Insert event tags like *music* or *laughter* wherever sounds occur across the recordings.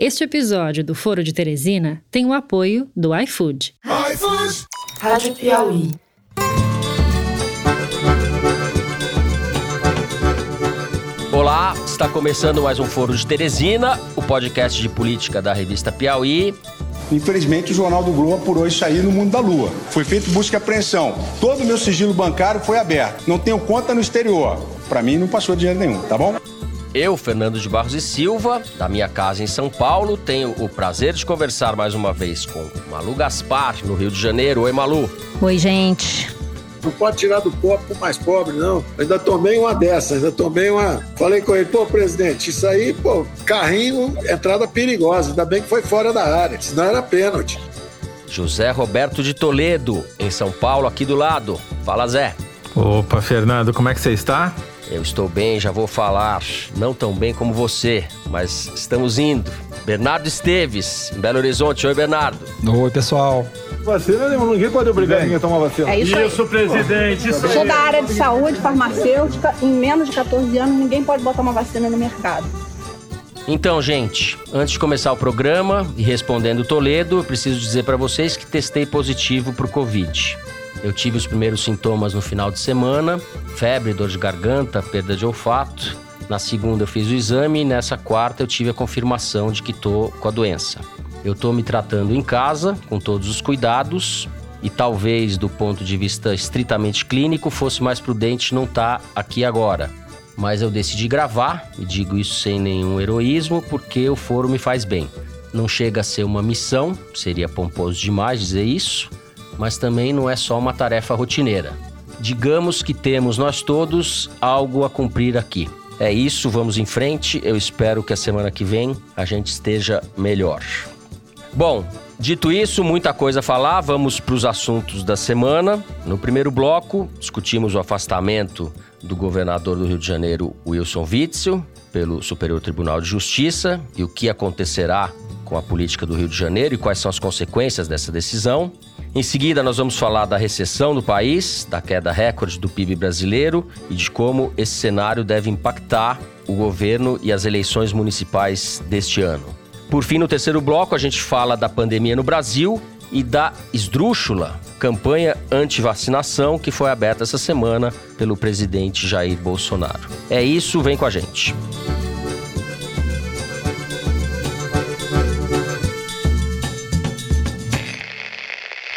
Este episódio do Foro de Teresina tem o apoio do iFood. iFood! Rádio Piauí. Olá, está começando mais um Foro de Teresina, o podcast de política da revista Piauí. Infelizmente, o Jornal do Globo apurou isso aí no mundo da lua. Foi feito busca e apreensão. Todo o meu sigilo bancário foi aberto. Não tenho conta no exterior. Para mim, não passou dinheiro nenhum, tá bom? Eu, Fernando de Barros e Silva, da minha casa em São Paulo, tenho o prazer de conversar mais uma vez com Malu Gaspar, no Rio de Janeiro. Oi, Malu. Oi, gente. Não pode tirar do pobre pro mais pobre, não. ainda tomei uma dessa, ainda tomei uma. Falei com ele, pô, presidente, isso aí, pô, carrinho, entrada perigosa. Ainda bem que foi fora da área, senão era pênalti. José Roberto de Toledo, em São Paulo, aqui do lado. Fala, Zé. Opa, Fernando, como é que você está? Eu estou bem, já vou falar. Não tão bem como você, mas estamos indo. Bernardo Esteves, em Belo Horizonte. Oi, Bernardo. Oi, pessoal. Vacina, ninguém pode obrigar ninguém a tomar vacina. É isso, aí. isso presidente. Isso Sou da área de saúde, farmacêutica. Em menos de 14 anos, ninguém pode botar uma vacina no mercado. Então, gente, antes de começar o programa e respondendo Toledo, eu preciso dizer para vocês que testei positivo para o Covid. Eu tive os primeiros sintomas no final de semana: febre, dor de garganta, perda de olfato. Na segunda eu fiz o exame e nessa quarta eu tive a confirmação de que tô com a doença. Eu tô me tratando em casa com todos os cuidados e talvez do ponto de vista estritamente clínico fosse mais prudente não estar tá aqui agora. Mas eu decidi gravar e digo isso sem nenhum heroísmo porque o foro me faz bem. Não chega a ser uma missão, seria pomposo demais dizer isso, mas também não é só uma tarefa rotineira. Digamos que temos nós todos algo a cumprir aqui. É isso, vamos em frente. Eu espero que a semana que vem a gente esteja melhor. Bom, dito isso, muita coisa a falar, vamos para os assuntos da semana. No primeiro bloco, discutimos o afastamento do governador do Rio de Janeiro, Wilson Witzel, pelo Superior Tribunal de Justiça e o que acontecerá com a política do Rio de Janeiro e quais são as consequências dessa decisão. Em seguida, nós vamos falar da recessão do país, da queda recorde do PIB brasileiro e de como esse cenário deve impactar o governo e as eleições municipais deste ano. Por fim, no terceiro bloco, a gente fala da pandemia no Brasil e da esdrúxula campanha anti-vacinação que foi aberta essa semana pelo presidente Jair Bolsonaro. É isso, vem com a gente.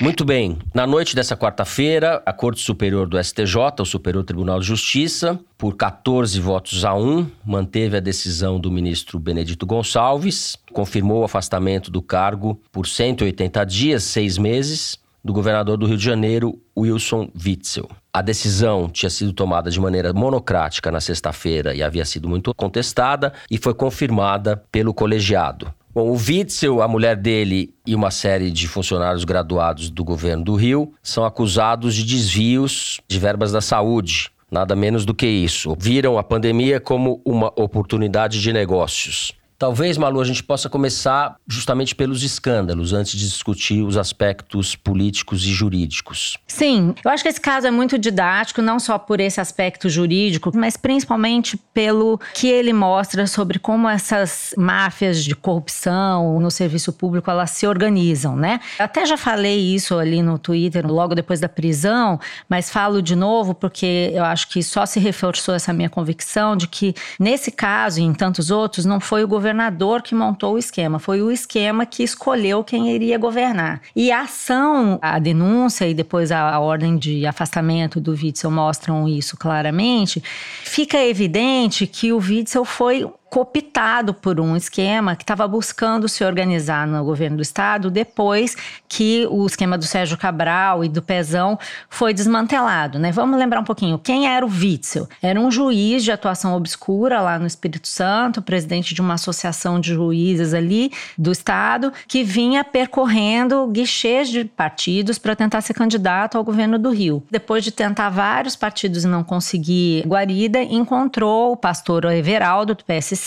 Muito bem. Na noite dessa quarta-feira, a Corte Superior do STJ, o Superior Tribunal de Justiça, por 14 votos a 1, manteve a decisão do ministro Benedito Gonçalves, confirmou o afastamento do cargo por 180 dias, seis meses, do governador do Rio de Janeiro, Wilson Witzel. A decisão tinha sido tomada de maneira monocrática na sexta-feira e havia sido muito contestada e foi confirmada pelo colegiado. Bom, o Witzel, a mulher dele e uma série de funcionários graduados do governo do Rio são acusados de desvios de verbas da saúde. Nada menos do que isso. Viram a pandemia como uma oportunidade de negócios. Talvez, Malu, a gente possa começar justamente pelos escândalos, antes de discutir os aspectos políticos e jurídicos. Sim, eu acho que esse caso é muito didático, não só por esse aspecto jurídico, mas principalmente pelo que ele mostra sobre como essas máfias de corrupção no serviço público elas se organizam, né? Até já falei isso ali no Twitter logo depois da prisão, mas falo de novo porque eu acho que só se reforçou essa minha convicção de que nesse caso e em tantos outros não foi o governo governador que montou o esquema, foi o esquema que escolheu quem iria governar. E a ação, a denúncia e depois a, a ordem de afastamento do Witzel mostram isso claramente. Fica evidente que o Witzel foi cooptado por um esquema que estava buscando se organizar no governo do estado depois que o esquema do Sérgio Cabral e do Pezão foi desmantelado, né? Vamos lembrar um pouquinho, quem era o Witzel? Era um juiz de atuação obscura lá no Espírito Santo, presidente de uma associação de juízes ali do estado, que vinha percorrendo guichês de partidos para tentar ser candidato ao governo do Rio. Depois de tentar vários partidos e não conseguir guarida, encontrou o pastor Everaldo do PSC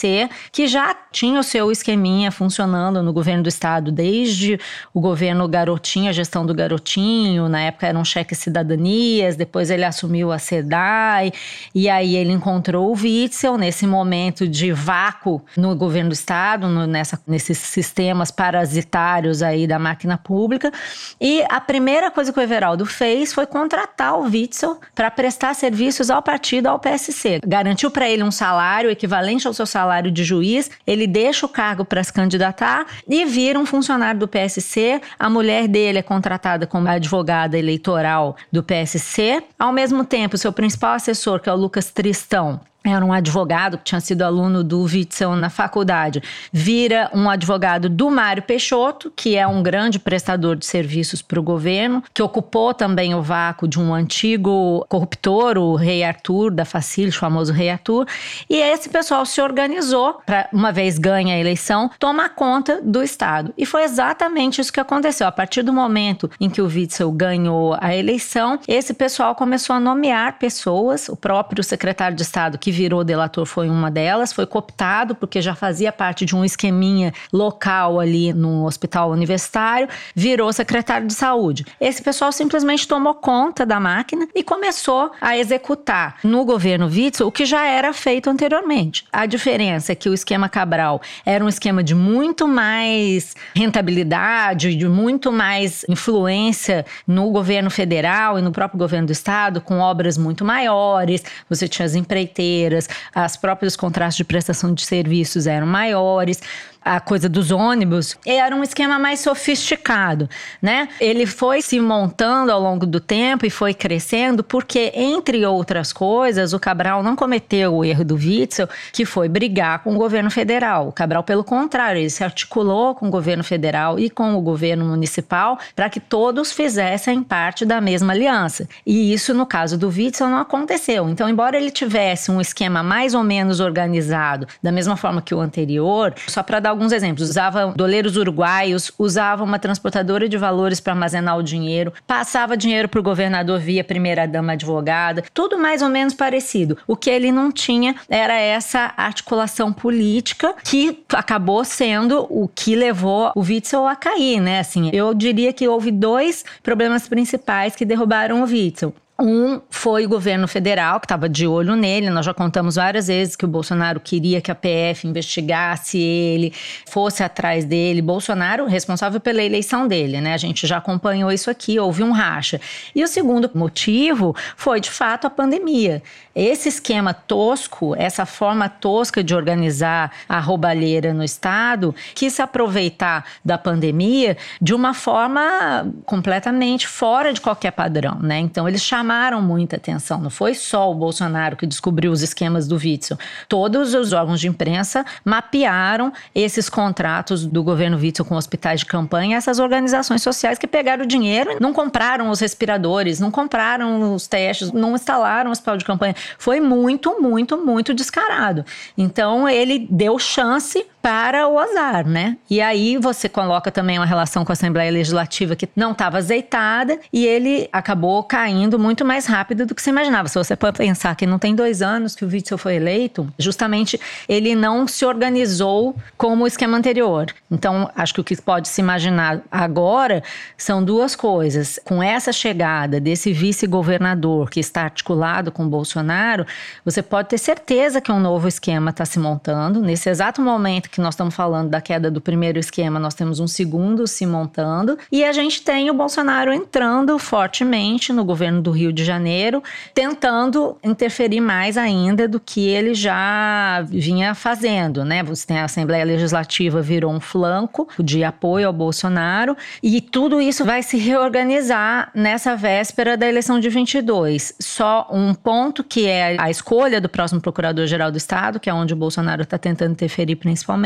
Que já tinha o seu esqueminha funcionando no governo do estado desde o governo Garotinho, a gestão do Garotinho, na época eram cheques cidadanias, depois ele assumiu a SEDAI, e aí ele encontrou o Witzel nesse momento de vácuo no governo do estado, no, nessa, nesses sistemas parasitários aí da máquina pública, e a primeira coisa que o Everaldo fez foi contratar o Witzel para prestar serviços ao partido, ao PSC. Garantiu para ele um salário equivalente ao seu salário de juiz, ele deixa o cargo para se candidatar e vira um funcionário do PSC. A mulher dele é contratada como advogada eleitoral do PSC. Ao mesmo tempo, seu principal assessor, que é o Lucas Tristão, era um advogado que tinha sido aluno do Witzel na faculdade, vira um advogado do Mário Peixoto, que é um grande prestador de serviços para o governo, que ocupou também o vácuo de um antigo corruptor, o Rei Arthur, da Facilities, o famoso Rei Arthur, e esse pessoal se organizou para, uma vez ganha a eleição, tomar conta do Estado. E foi exatamente isso que aconteceu. A partir do momento em que o Witzel ganhou a eleição, esse pessoal começou a nomear pessoas, o próprio secretário de Estado que virou delator foi uma delas, foi cooptado porque já fazia parte de um esqueminha local ali no hospital universitário, virou secretário de saúde. Esse pessoal simplesmente tomou conta da máquina e começou a executar no governo Witzel o que já era feito anteriormente. A diferença é que o esquema Cabral era um esquema de muito mais rentabilidade, de muito mais influência no governo federal e no próprio governo do estado, com obras muito maiores, você tinha as empreiteiras financeiras, as próprios contratos de prestação de serviços eram maiores a coisa dos ônibus, era um esquema mais sofisticado, né? Ele foi se montando ao longo do tempo e foi crescendo porque, entre outras coisas, o Cabral não cometeu o erro do Witzel, que foi brigar com o governo federal. O Cabral, pelo contrário, ele se articulou com o governo federal e com o governo municipal para que todos fizessem parte da mesma aliança. E isso, no caso do Witzel, não aconteceu. Então, embora ele tivesse um esquema mais ou menos organizado, da mesma forma que o anterior, só para dar alguns exemplos. Usava doleiros uruguaios, usava uma transportadora de valores para armazenar o dinheiro, passava dinheiro para o governador via primeira-dama advogada, tudo mais ou menos parecido. O que ele não tinha era essa articulação política que acabou sendo o que levou o Witzel a cair, né? Assim, eu diria que houve dois problemas principais que derrubaram o Witzel. Um foi o governo federal, que estava de olho nele. Nós já contamos várias vezes que o Bolsonaro queria que a PF investigasse ele, fosse atrás dele. Bolsonaro, responsável pela eleição dele, né? A gente já acompanhou isso aqui, houve um racha. E o segundo motivo foi, de fato, a pandemia. Esse esquema tosco, essa forma tosca de organizar a roubalheira no Estado, quis se aproveitar da pandemia de uma forma completamente fora de qualquer padrão, né? Então, eles chamaram chamaram muita atenção. Não foi só o Bolsonaro que descobriu os esquemas do Witzel. Todos os órgãos de imprensa mapearam esses contratos do governo Witzel com hospitais de campanha, essas organizações sociais que pegaram o dinheiro, não compraram os respiradores, não compraram os testes, não instalaram o hospital de campanha. Foi muito, muito, muito descarado. Então ele deu chance para o azar, né? E aí você coloca também uma relação com a Assembleia Legislativa que não estava azeitada e ele acabou caindo muito mais rápido do que se imaginava. Se você pensar que não tem dois anos que o Witzel foi eleito, justamente ele não se organizou como o esquema anterior. Então, acho que o que pode se imaginar agora são duas coisas. Com essa chegada desse vice-governador que está articulado com Bolsonaro, você pode ter certeza que um novo esquema está se montando. Nesse exato momento que nós estamos falando da queda do primeiro esquema, nós temos um segundo se montando e a gente tem o Bolsonaro entrando fortemente no governo do Rio de Janeiro, tentando interferir mais ainda do que ele já vinha fazendo, né? Você tem a Assembleia Legislativa virou um flanco de apoio ao Bolsonaro e tudo isso vai se reorganizar nessa véspera da eleição de 22. Só um ponto que é a escolha do próximo procurador-geral do Estado, que é onde o Bolsonaro está tentando interferir principalmente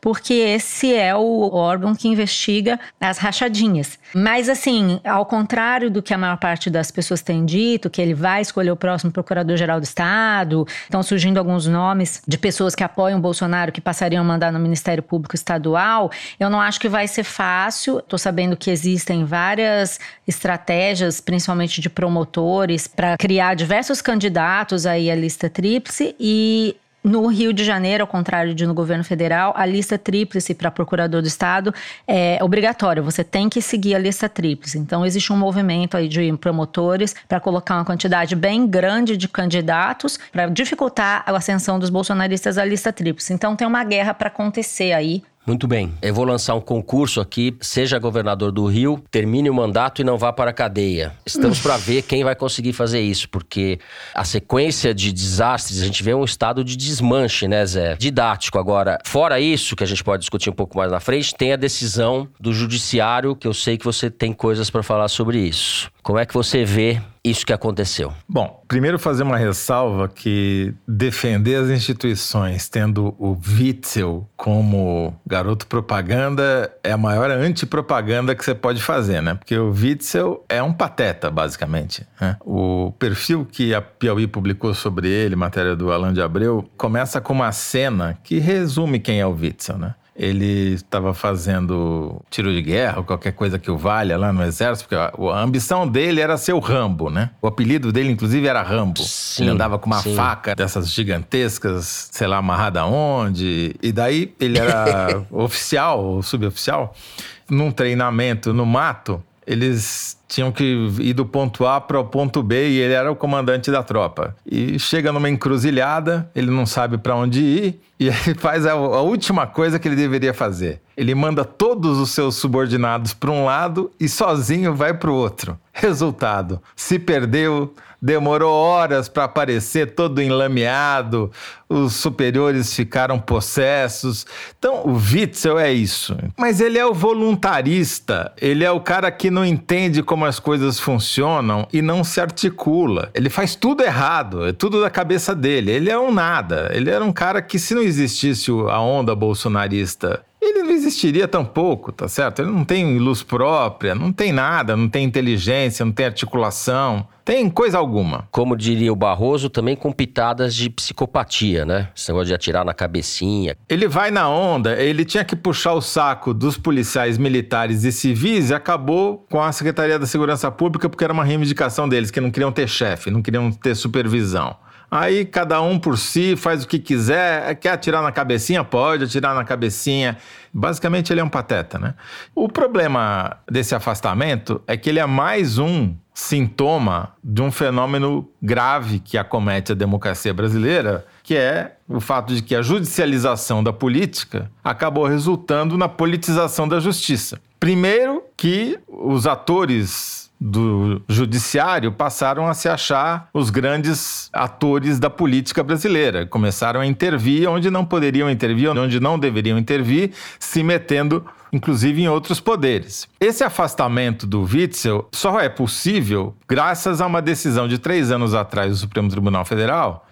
porque esse é o órgão que investiga as rachadinhas. Mas, assim, ao contrário do que a maior parte das pessoas tem dito, que ele vai escolher o próximo procurador-geral do Estado, estão surgindo alguns nomes de pessoas que apoiam o Bolsonaro que passariam a mandar no Ministério Público Estadual, eu não acho que vai ser fácil. Estou sabendo que existem várias estratégias, principalmente de promotores, para criar diversos candidatos aí à lista tríplice e No Rio de Janeiro, ao contrário de no governo federal, a lista tríplice para procurador do Estado é obrigatória. Você tem que seguir a lista tríplice. Então, existe um movimento aí de promotores para colocar uma quantidade bem grande de candidatos para dificultar a ascensão dos bolsonaristas à lista tríplice. Então, tem uma guerra para acontecer aí muito bem. Eu vou lançar um concurso aqui. Seja governador do Rio, termine o mandato e não vá para a cadeia. Estamos para ver quem vai conseguir fazer isso, porque a sequência de desastres, a gente vê um estado de desmanche, né, Zé? Didático. Agora, fora isso, que a gente pode discutir um pouco mais na frente, tem a decisão do judiciário, que eu sei que você tem coisas para falar sobre isso. Como é que você vê isso que aconteceu? Bom, primeiro fazer uma ressalva que defender as instituições tendo o Witzel como garoto propaganda é a maior antipropaganda que você pode fazer, né? Porque o Witzel é um pateta, basicamente. Né? O perfil que a Piauí publicou sobre ele, matéria do Alan de Abreu, começa com uma cena que resume quem é o Witzel, né? Ele estava fazendo tiro de guerra ou qualquer coisa que o valha lá no exército, porque a, ambição dele era ser o Rambo, né? O apelido dele, inclusive, era Rambo. Sim, ele andava com uma sim. faca dessas gigantescas, sei lá, amarrada onde. E daí ele era *laughs* oficial ou suboficial. Num treinamento no mato, eles tinham que ir do ponto A para o ponto B e ele era o comandante da tropa. E chega numa encruzilhada, ele não sabe para onde ir e *laughs* ele faz a, a, última coisa que ele deveria fazer. Ele manda todos os seus subordinados para um lado e sozinho vai para o outro. Resultado: se perdeu, demorou horas para aparecer todo enlameado, os superiores ficaram possessos. Então, o Witzel é isso. Mas ele é o voluntarista, ele é o cara que não entende como as coisas funcionam e não se articula. Ele faz tudo errado, é tudo da cabeça dele. Ele é um nada. Ele era um cara que, se não existisse a onda bolsonarista ele não existiria tampouco, tá certo? Ele não tem luz própria, não tem nada, não tem inteligência, não tem articulação, tem coisa alguma. Como diria o Barroso, também com pitadas de psicopatia, né? Esse negócio de atirar na cabecinha. Ele vai na onda, ele tinha que puxar o saco dos policiais militares e civis e acabou com a Secretaria da Segurança Pública porque era uma reivindicação deles, que não queriam ter chefe, não queriam ter supervisão. Aí cada um por si faz o que quiser. Quer atirar na cabecinha? Pode atirar na cabecinha. Basicamente, ele é um pateta, né? O problema desse afastamento é que ele é mais um sintoma de um fenômeno grave que acomete a democracia brasileira, que é o fato de que a judicialização da política acabou resultando na politização da justiça. Primeiro, que os atores do judiciário passaram a se achar os grandes atores da política brasileira. Começaram a intervir onde não poderiam intervir, onde não deveriam intervir, se metendo inclusive em outros poderes. Esse afastamento do Witzel só é possível graças a uma decisão de três anos atrás do Supremo Tribunal Federal,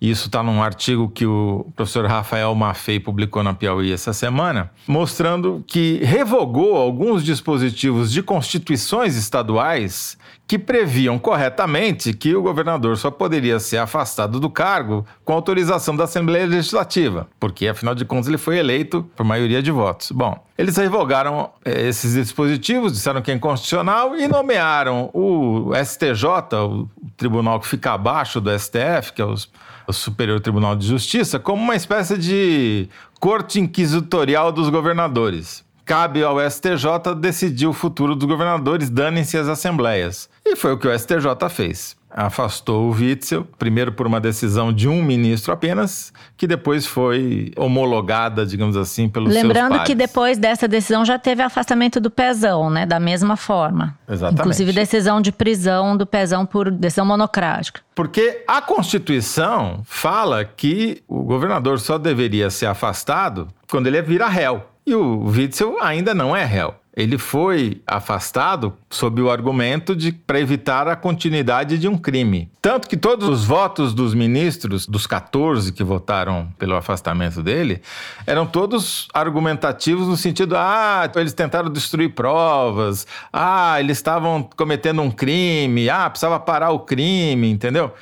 isso está num artigo que o professor Rafael Maffei publicou na Piauí essa semana, mostrando que revogou alguns dispositivos de constituições estaduais que previam corretamente que o governador só poderia ser afastado do cargo com autorização da Assembleia Legislativa, porque afinal de contas ele foi eleito por maioria de votos. Bom, eles revogaram eh, esses dispositivos, disseram que é inconstitucional e nomearam o STJ, tribunal que fica abaixo do STF, que é os o Superior Tribunal de Justiça como uma espécie de corte inquisitorial dos governadores. Cabe ao STJ decidir o futuro dos governadores, danem-se as assembleias. E foi o que o STJ fez afastou o Witzel, primeiro por uma decisão de um ministro apenas, que depois foi homologada, digamos assim, pelos Lembrando que depois dessa decisão já teve afastamento do Pezão, né, da mesma forma. Exatamente. Inclusive decisão de prisão do Pezão por decisão monocrática. Porque a Constituição fala que o governador só deveria ser afastado quando ele vira réu. E o Witzel ainda não é réu ele foi afastado sob o argumento de para evitar a continuidade de um crime. Tanto que todos os votos dos ministros, dos 14 que votaram pelo afastamento dele, eram todos argumentativos no sentido: ah, eles tentaram destruir provas, ah, eles estavam cometendo um crime, ah, precisava parar o crime, entendeu?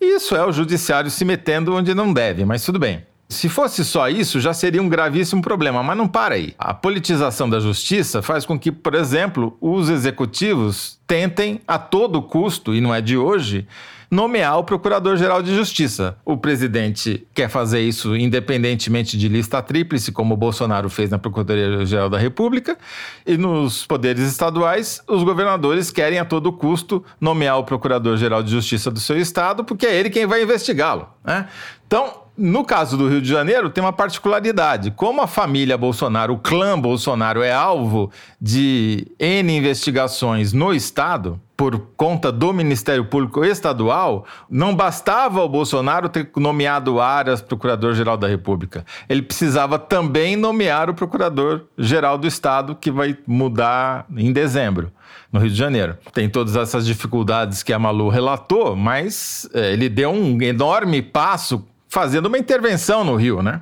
Isso é o judiciário se metendo onde não deve, mas tudo bem. Se fosse só isso, já seria um gravíssimo problema, mas não para aí. A politização da justiça faz com que, por exemplo, os executivos tentem a todo custo, e não é de hoje, nomear o Procurador-Geral de Justiça. O presidente quer fazer isso independentemente de lista tríplice, como o Bolsonaro fez na Procuradoria-Geral da República, e nos poderes estaduais, os governadores querem a todo custo nomear o Procurador-Geral de Justiça do seu estado, porque é ele quem vai investigá-lo. Né? Então, no caso do Rio de Janeiro, tem uma particularidade. Como a família Bolsonaro, o clã Bolsonaro, é alvo de N investigações no Estado, por conta do Ministério Público Estadual, não bastava o Bolsonaro ter nomeado Aras Procurador-Geral da República. Ele precisava também nomear o Procurador-Geral do Estado, que vai mudar em dezembro no Rio de Janeiro. Tem todas essas dificuldades que a Malu relatou, mas é, ele deu um enorme passo fazendo uma intervenção no Rio, né?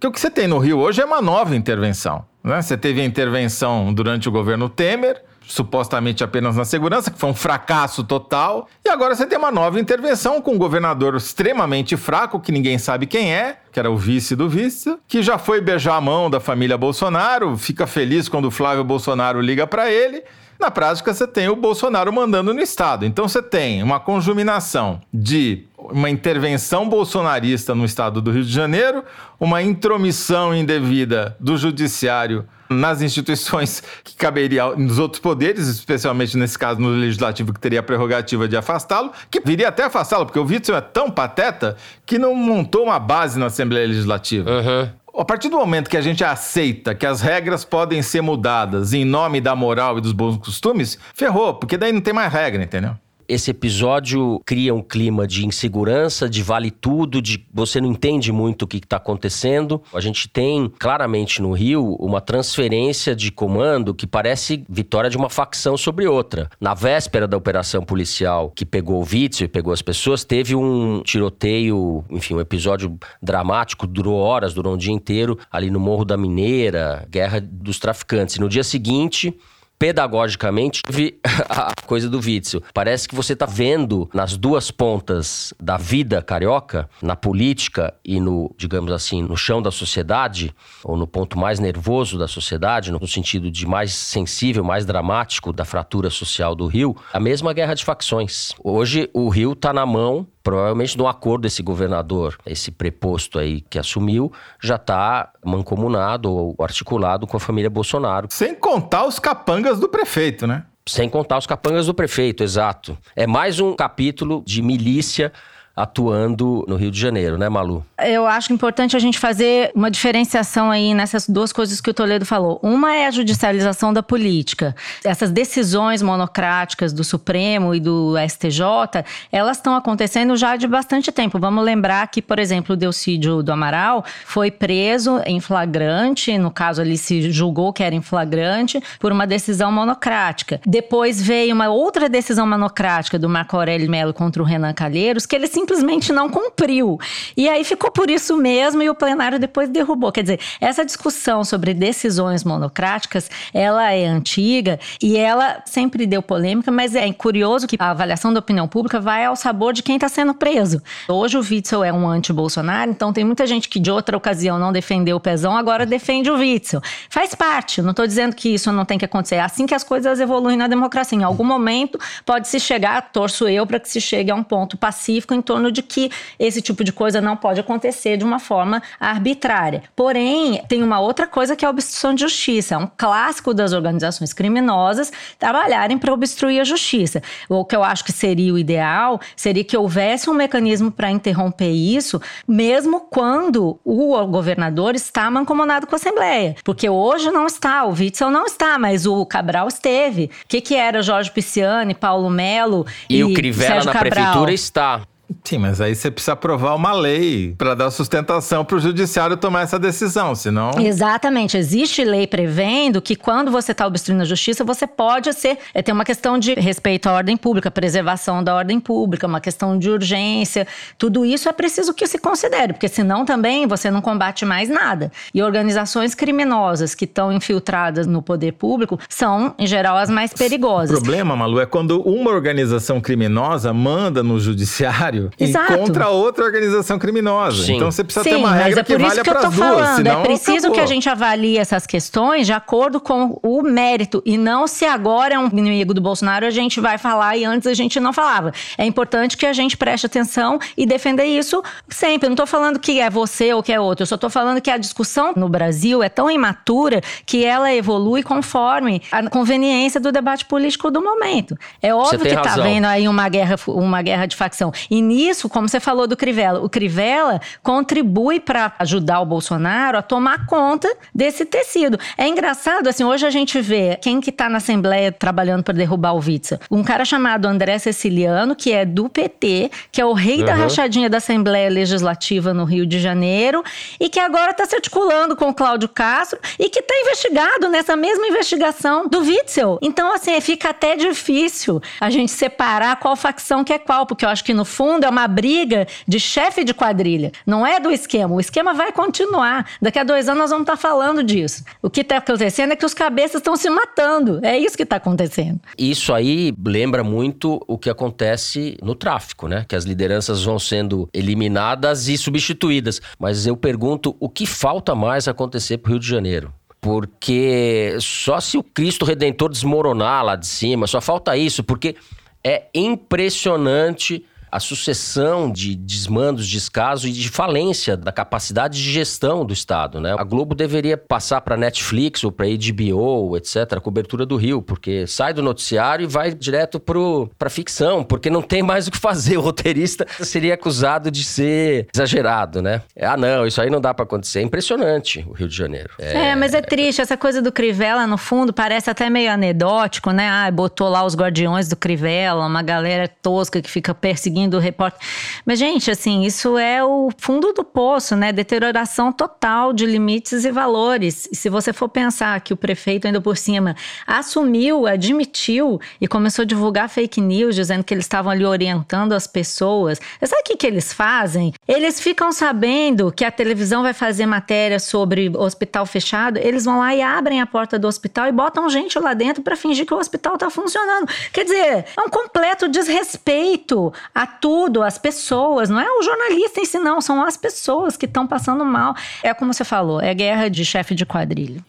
Que o que você tem no Rio hoje é uma nova intervenção. Né? Você teve a intervenção durante o governo Temer, supostamente apenas na segurança, que foi um fracasso total. E agora você tem uma nova intervenção com um governador extremamente fraco, que ninguém sabe quem é, que era o vice do vice, que já foi beijar a mão da família Bolsonaro, fica feliz quando o Flávio Bolsonaro liga para ele. Na prática, você tem o Bolsonaro mandando no Estado. Então, você tem uma conjuminação de uma intervenção bolsonarista no Estado do Rio de Janeiro, uma intromissão indevida do Judiciário nas instituições que caberia nos outros poderes, especialmente nesse caso no Legislativo, que teria a prerrogativa de afastá-lo, que viria até afastá-lo, porque o Witzel é tão pateta que não montou uma base na Assembleia Legislativa. Uhum a partir do momento que a gente aceita que as regras podem ser mudadas em nome da moral e dos bons costumes, ferrou, porque daí não tem mais regra, entendeu? Esse episódio cria um clima de insegurança, de vale tudo, de você não entende muito o que está acontecendo. A gente tem claramente no Rio uma transferência de comando que parece vitória de uma facção sobre outra. Na véspera da operação policial que pegou o Witzel e pegou as pessoas, teve um tiroteio, enfim, um episódio dramático, durou horas, durou um dia inteiro, ali no Morro da Mineira, guerra dos traficantes. E no dia seguinte, pedagogicamente, vi *laughs* a coisa do Witzel. Parece que você está vendo nas duas pontas da vida carioca, na política e no, digamos assim, no chão da sociedade, ou no ponto mais nervoso da sociedade, no sentido de mais sensível, mais dramático da fratura social do Rio, a mesma guerra de facções. Hoje o Rio está na mão provavelmente no acordo desse governador, esse preposto aí que assumiu, já está mancomunado ou articulado com a família Bolsonaro. Sem contar os capangas do prefeito, né? Sem contar os capangas do prefeito, exato. É mais um capítulo de milícia atuando no Rio de Janeiro, né, Malu? Eu acho importante a gente fazer uma diferenciação aí nessas duas coisas que o Toledo falou. Uma é a judicialização da política. Essas decisões monocráticas do Supremo e do STJ, elas estão acontecendo já de bastante tempo. Vamos lembrar que, por exemplo, o Delcídio do Amaral foi preso em flagrante, no caso ali se julgou que era em flagrante, por uma decisão monocrática. Depois veio uma outra decisão monocrática do Marco Aurélio Melo contra o Renan Calheiros, que ele se simplesmente não cumpriu. E aí ficou por isso mesmo e o plenário depois derrubou. Quer dizer, essa discussão sobre decisões monocráticas, ela é antiga e ela sempre deu polêmica, mas é curioso que a avaliação da opinião pública vai ao sabor de quem está sendo preso. Hoje o Witzel é um anti-Bolsonaro, então tem muita gente que de outra ocasião não defendeu o Pezão, agora defende o Witzel. Faz parte, não estou dizendo que isso não tem que acontecer. É assim que as coisas evoluem na democracia. Em algum momento pode se chegar, torço eu, para que se chegue a um ponto pacífico em torno torno de que esse tipo de coisa não pode acontecer de uma forma arbitrária. Porém, tem uma outra coisa que é a obstrução de justiça. É um clássico das organizações criminosas trabalharem para obstruir a justiça. O que eu acho que seria o ideal seria que houvesse um mecanismo para interromper isso, mesmo quando o governador está mancomunado com a Assembleia. Porque hoje não está, o Witzel não está, mas o Cabral esteve. O que, que era Jorge Pisciani, Paulo Melo e, e o Crivella Sérgio na Cabral? prefeitura está. Sim, mas aí você precisa aprovar uma lei para dar sustentação para o judiciário tomar essa decisão, senão. Exatamente. Existe lei prevendo que quando você está obstruindo a justiça, você pode ser. É, tem uma questão de respeito à ordem pública, preservação da ordem pública, uma questão de urgência. Tudo isso é preciso que se considere, porque senão também você não combate mais nada. E organizações criminosas que estão infiltradas no poder público são, em geral, as mais perigosas. O problema, Malu, é quando uma organização criminosa manda no judiciário funcionário Exato. e contra outra organização criminosa. Sim. Então você precisa Sim, ter uma mas regra é que por isso valha que eu para tô as duas. falando. Senão é preciso acabou. que a gente avalie essas questões de acordo com o mérito e não se agora é um inimigo do Bolsonaro a gente vai falar e antes a gente não falava. É importante que a gente preste atenção e defenda isso sempre. Eu não tô falando que é você ou que é outro. Eu só tô falando que a discussão no Brasil é tão imatura que ela evolui conforme a conveniência do debate político do momento. É óbvio que tá razão. vendo aí uma guerra, uma guerra de facção. E nisso, como você falou do Crivella, o Crivella contribui para ajudar o Bolsonaro a tomar conta desse tecido. É engraçado, assim, hoje a gente vê quem que tá na Assembleia trabalhando para derrubar o Witzel. Um cara chamado André Ceciliano, que é do PT, que é o rei da Uhum. rachadinha da Assembleia Legislativa no Rio de Janeiro e que agora está se articulando com o Cláudio Castro e que está investigado nessa mesma investigação do Witzel. Então, assim, fica até difícil a gente separar qual facção que é qual, porque eu acho que no fundo é uma briga de chefe de quadrilha, não é do esquema. O esquema vai continuar. Daqui a dois anos nós vamos estar falando disso. O que está acontecendo é que os cabeças estão se matando. É isso que está acontecendo. Isso aí lembra muito o que acontece no tráfico, né? Que as lideranças vão sendo eliminadas e substituídas. Mas eu pergunto, o que falta mais acontecer pro Rio de Janeiro? Porque só se o Cristo Redentor desmoronar lá de cima, só falta isso, porque é impressionante a sucessão de desmandos, descaso e de falência da capacidade de gestão do Estado, né? A Globo deveria passar para Netflix ou para HBO, etc, a cobertura do Rio, porque sai do noticiário e vai direto para ficção, porque não tem mais o que fazer. O roteirista seria acusado de ser exagerado, né? Ah, não, isso aí não dá para acontecer. É impressionante o Rio de Janeiro. É, mas é triste. Essa coisa do Crivella, no fundo, parece até meio anedótico, né? Ah, botou lá os guardiões do Crivella, uma galera tosca que fica perseguindo o repórter. Mas, gente, assim, isso é o fundo do poço, né? Deterioração total de limites e valores. E se você for pensar que o prefeito, ainda por cima, assumiu, admitiu e começou a divulgar fake news, dizendo que eles estavam ali orientando as pessoas. Sabe o que, que eles fazem? Eles ficam sabendo que a televisão vai fazer matéria sobre hospital fechado, eles vão lá e abrem a porta do hospital e botam gente lá dentro para fingir que o hospital está funcionando. Quer dizer, é um completo desrespeito a tudo, às pessoas. Não é o jornalista em si, não, são as pessoas que estão passando mal. É como você falou, é guerra de chefe de quadrilha.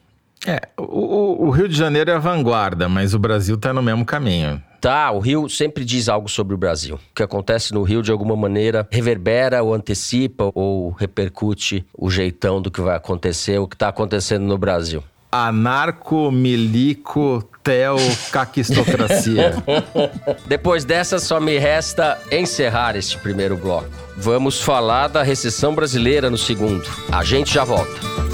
É, o, o- o Rio de Janeiro é a vanguarda, mas o Brasil tá no mesmo caminho. Tá, o Rio sempre diz algo sobre o Brasil. O que acontece no Rio, de alguma maneira, reverbera ou antecipa ou repercute o jeitão do que vai acontecer, o que está acontecendo no Brasil. Anarco, milico, teocaquistocracia. *laughs* Depois dessa, só me resta encerrar este primeiro bloco. Vamos falar da recessão brasileira no segundo. A gente já volta.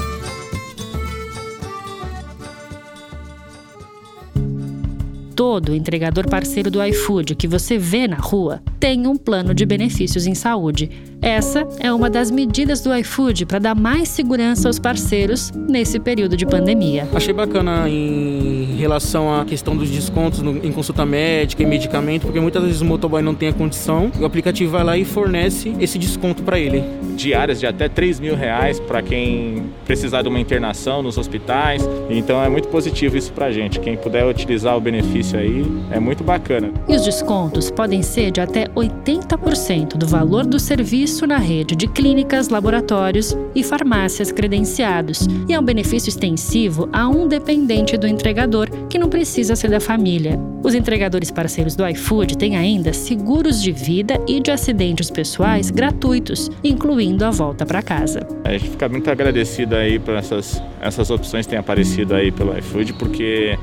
Todo entregador parceiro do iFood que você vê na rua tem um plano de benefícios em saúde. Essa é uma das medidas do iFood para dar mais segurança aos parceiros nesse período de pandemia. Achei bacana em relação à questão dos descontos no- em consulta médica e medicamento, porque muitas vezes o motoboy não tem a condição, o aplicativo vai lá e fornece esse desconto para ele. diárias de até 3 mil reais para quem precisar de uma internação nos hospitais. Então é muito positivo isso para a gente. Quem puder utilizar o benefício aí é muito bacana. E os descontos podem ser de até 80% do valor do serviço na rede de clínicas, laboratórios e farmácias credenciados. E é um benefício extensivo a um dependente do entregador que não precisa ser da família. Os entregadores parceiros do iFood têm ainda seguros de vida e de acidentes pessoais gratuitos, incluindo a volta para casa. A gente fica muito agradecido aí por essas, essas opções que têm aparecido aí pelo iFood, porque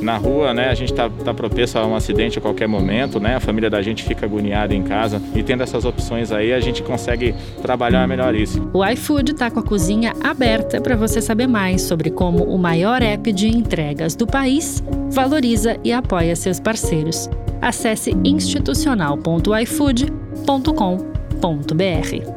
na rua, né, a gente tá, tá propenso a um acidente a qualquer momento, né? A família da gente fica agoniada em casa e tendo essas opções aí, a gente consegue trabalhar melhor isso. O iFood está com a cozinha aberta para você saber mais sobre como o maior app de entregas do país valoriza e apoia seus parceiros. Acesse institucional.ifood.com.br.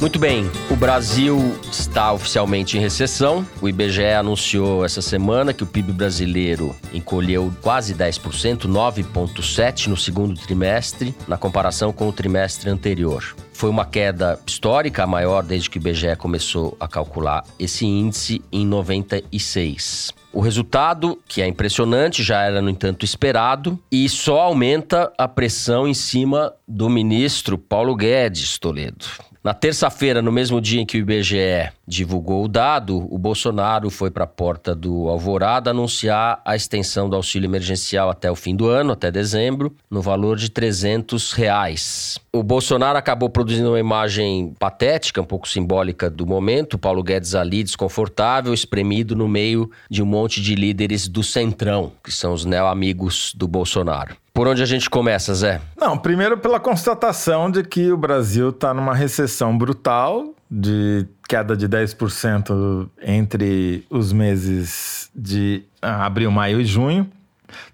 Muito bem, o Brasil está oficialmente em recessão. O IBGE anunciou essa semana que o PIB brasileiro encolheu quase 10%, 9,7% no segundo trimestre, na comparação com o trimestre anterior. Foi uma queda histórica, a maior desde que o IBGE começou a calcular esse índice em 96. O resultado, que é impressionante, já era, no entanto, esperado e só aumenta a pressão em cima do ministro Paulo Guedes Toledo. Na terça-feira, no mesmo dia em que o IBGE divulgou o dado, o Bolsonaro foi para a porta do Alvorada anunciar a extensão do auxílio emergencial até o fim do ano, até dezembro, no valor de 300 reais. O Bolsonaro acabou produzindo uma imagem patética, um pouco simbólica do momento. Paulo Guedes ali, desconfortável, espremido no meio de um monte de líderes do Centrão, que são os neo-amigos do Bolsonaro. Por onde a gente começa, Zé? Não, primeiro pela constatação de que o Brasil está numa recessão brutal, de queda de 10% entre os meses de abril, maio e junho.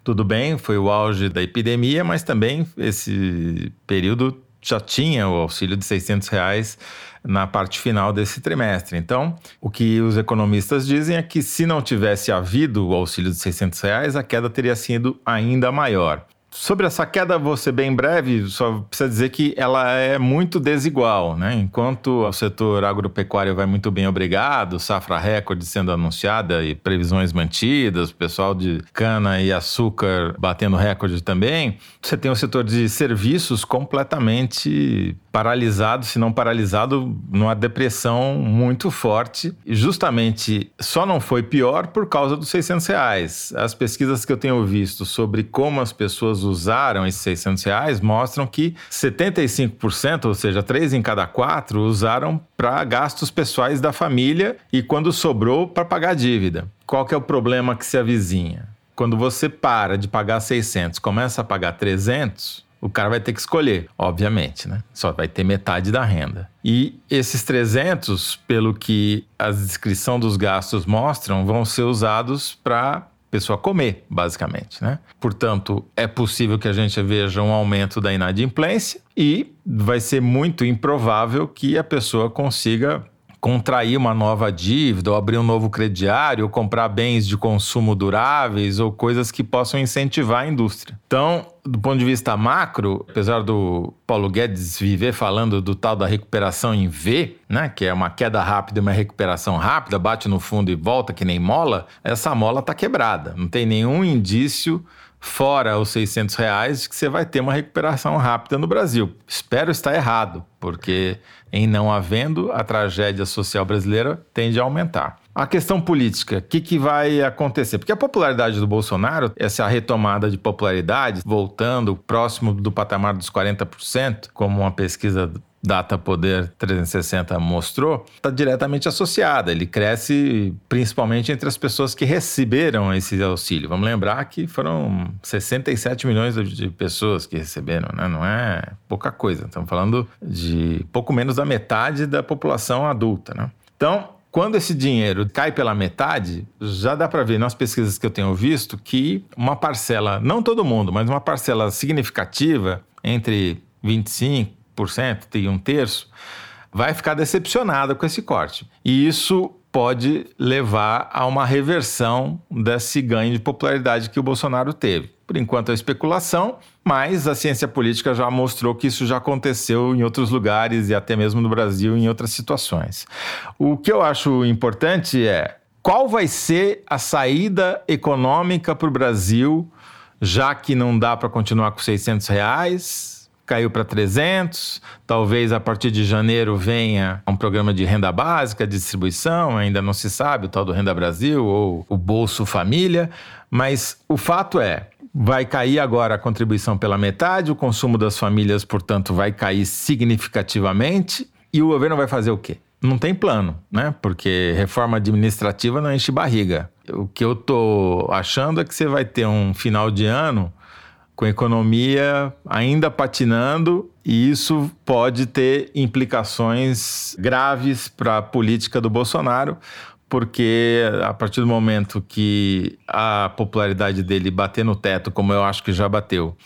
Tudo bem, foi o auge da epidemia, mas também esse período já tinha o auxílio de 600 reais na parte final desse trimestre. Então, o que os economistas dizem é que se não tivesse havido o auxílio de 600 reais, a queda teria sido ainda maior. Sobre essa queda, ser bem breve, só precisa dizer que ela é muito desigual, né? Enquanto o setor agropecuário vai muito bem, obrigado, safra recorde sendo anunciada e previsões mantidas, o pessoal de cana e açúcar batendo recorde também, você tem o setor de serviços completamente paralisado, se não paralisado, numa depressão muito forte. E justamente só não foi pior por causa dos 600 reais. As pesquisas que eu tenho visto sobre como as pessoas usaram esses 600 reais mostram que 75%, ou seja, 3 em cada 4, usaram para gastos pessoais da família e quando sobrou para pagar a dívida. Qual que é o problema que se avizinha? Quando você para de pagar 600, começa a pagar 300, o cara vai ter que escolher, obviamente, né? Só vai ter metade da renda. E esses 300, pelo que a descrição dos gastos mostram, vão ser usados para pessoa comer, basicamente, né? Portanto, é possível que a gente veja um aumento da inadimplência e vai ser muito improvável que a pessoa consiga contrair uma nova dívida, ou abrir um novo crediário, ou comprar bens de consumo duráveis, ou coisas que possam incentivar a indústria. Então, do ponto de vista macro, apesar do Paulo Guedes viver falando do tal da recuperação em V, né, que é uma queda rápida e uma recuperação rápida, bate no fundo e volta que nem mola, essa mola está quebrada. Não tem nenhum indício fora os 600 reais, que você vai ter uma recuperação rápida no Brasil. Espero estar errado, porque em não havendo, a tragédia social brasileira tende a aumentar. A questão política, o que, que vai acontecer? Porque a popularidade do Bolsonaro, essa retomada de popularidade, voltando próximo do patamar dos 40%, como uma pesquisa Data Poder 360 mostrou, está diretamente associada. Ele cresce principalmente entre as pessoas que receberam esse auxílio. Vamos lembrar que foram 67 milhões de pessoas que receberam, né? não é pouca coisa. Estamos falando de pouco menos da metade da população adulta. Né? Então, quando esse dinheiro cai pela metade, já dá para ver nas pesquisas que eu tenho visto que uma parcela, não todo mundo, mas uma parcela significativa, entre 25 e um terço, vai ficar decepcionada com esse corte. E isso pode levar a uma reversão desse ganho de popularidade que o Bolsonaro teve. Por enquanto é especulação, mas a ciência política já mostrou que isso já aconteceu em outros lugares e até mesmo no Brasil em outras situações. O que eu acho importante é qual vai ser a saída econômica para o Brasil, já que não dá para continuar com 600 reais, caiu para 300. Talvez a partir de janeiro venha um programa de renda básica, distribuição, ainda não se sabe, o tal do Renda Brasil ou o Bolso Família. Mas o fato é, vai cair agora a contribuição pela metade, o consumo das famílias, portanto, vai cair significativamente. E o governo vai fazer o quê? Não tem plano, né? Porque reforma administrativa não enche barriga. O que eu tô achando é que você vai ter um final de ano com a economia ainda patinando, e isso pode ter implicações graves para a política do Bolsonaro, porque a partir do momento que a popularidade dele bater no teto, como eu acho que já bateu,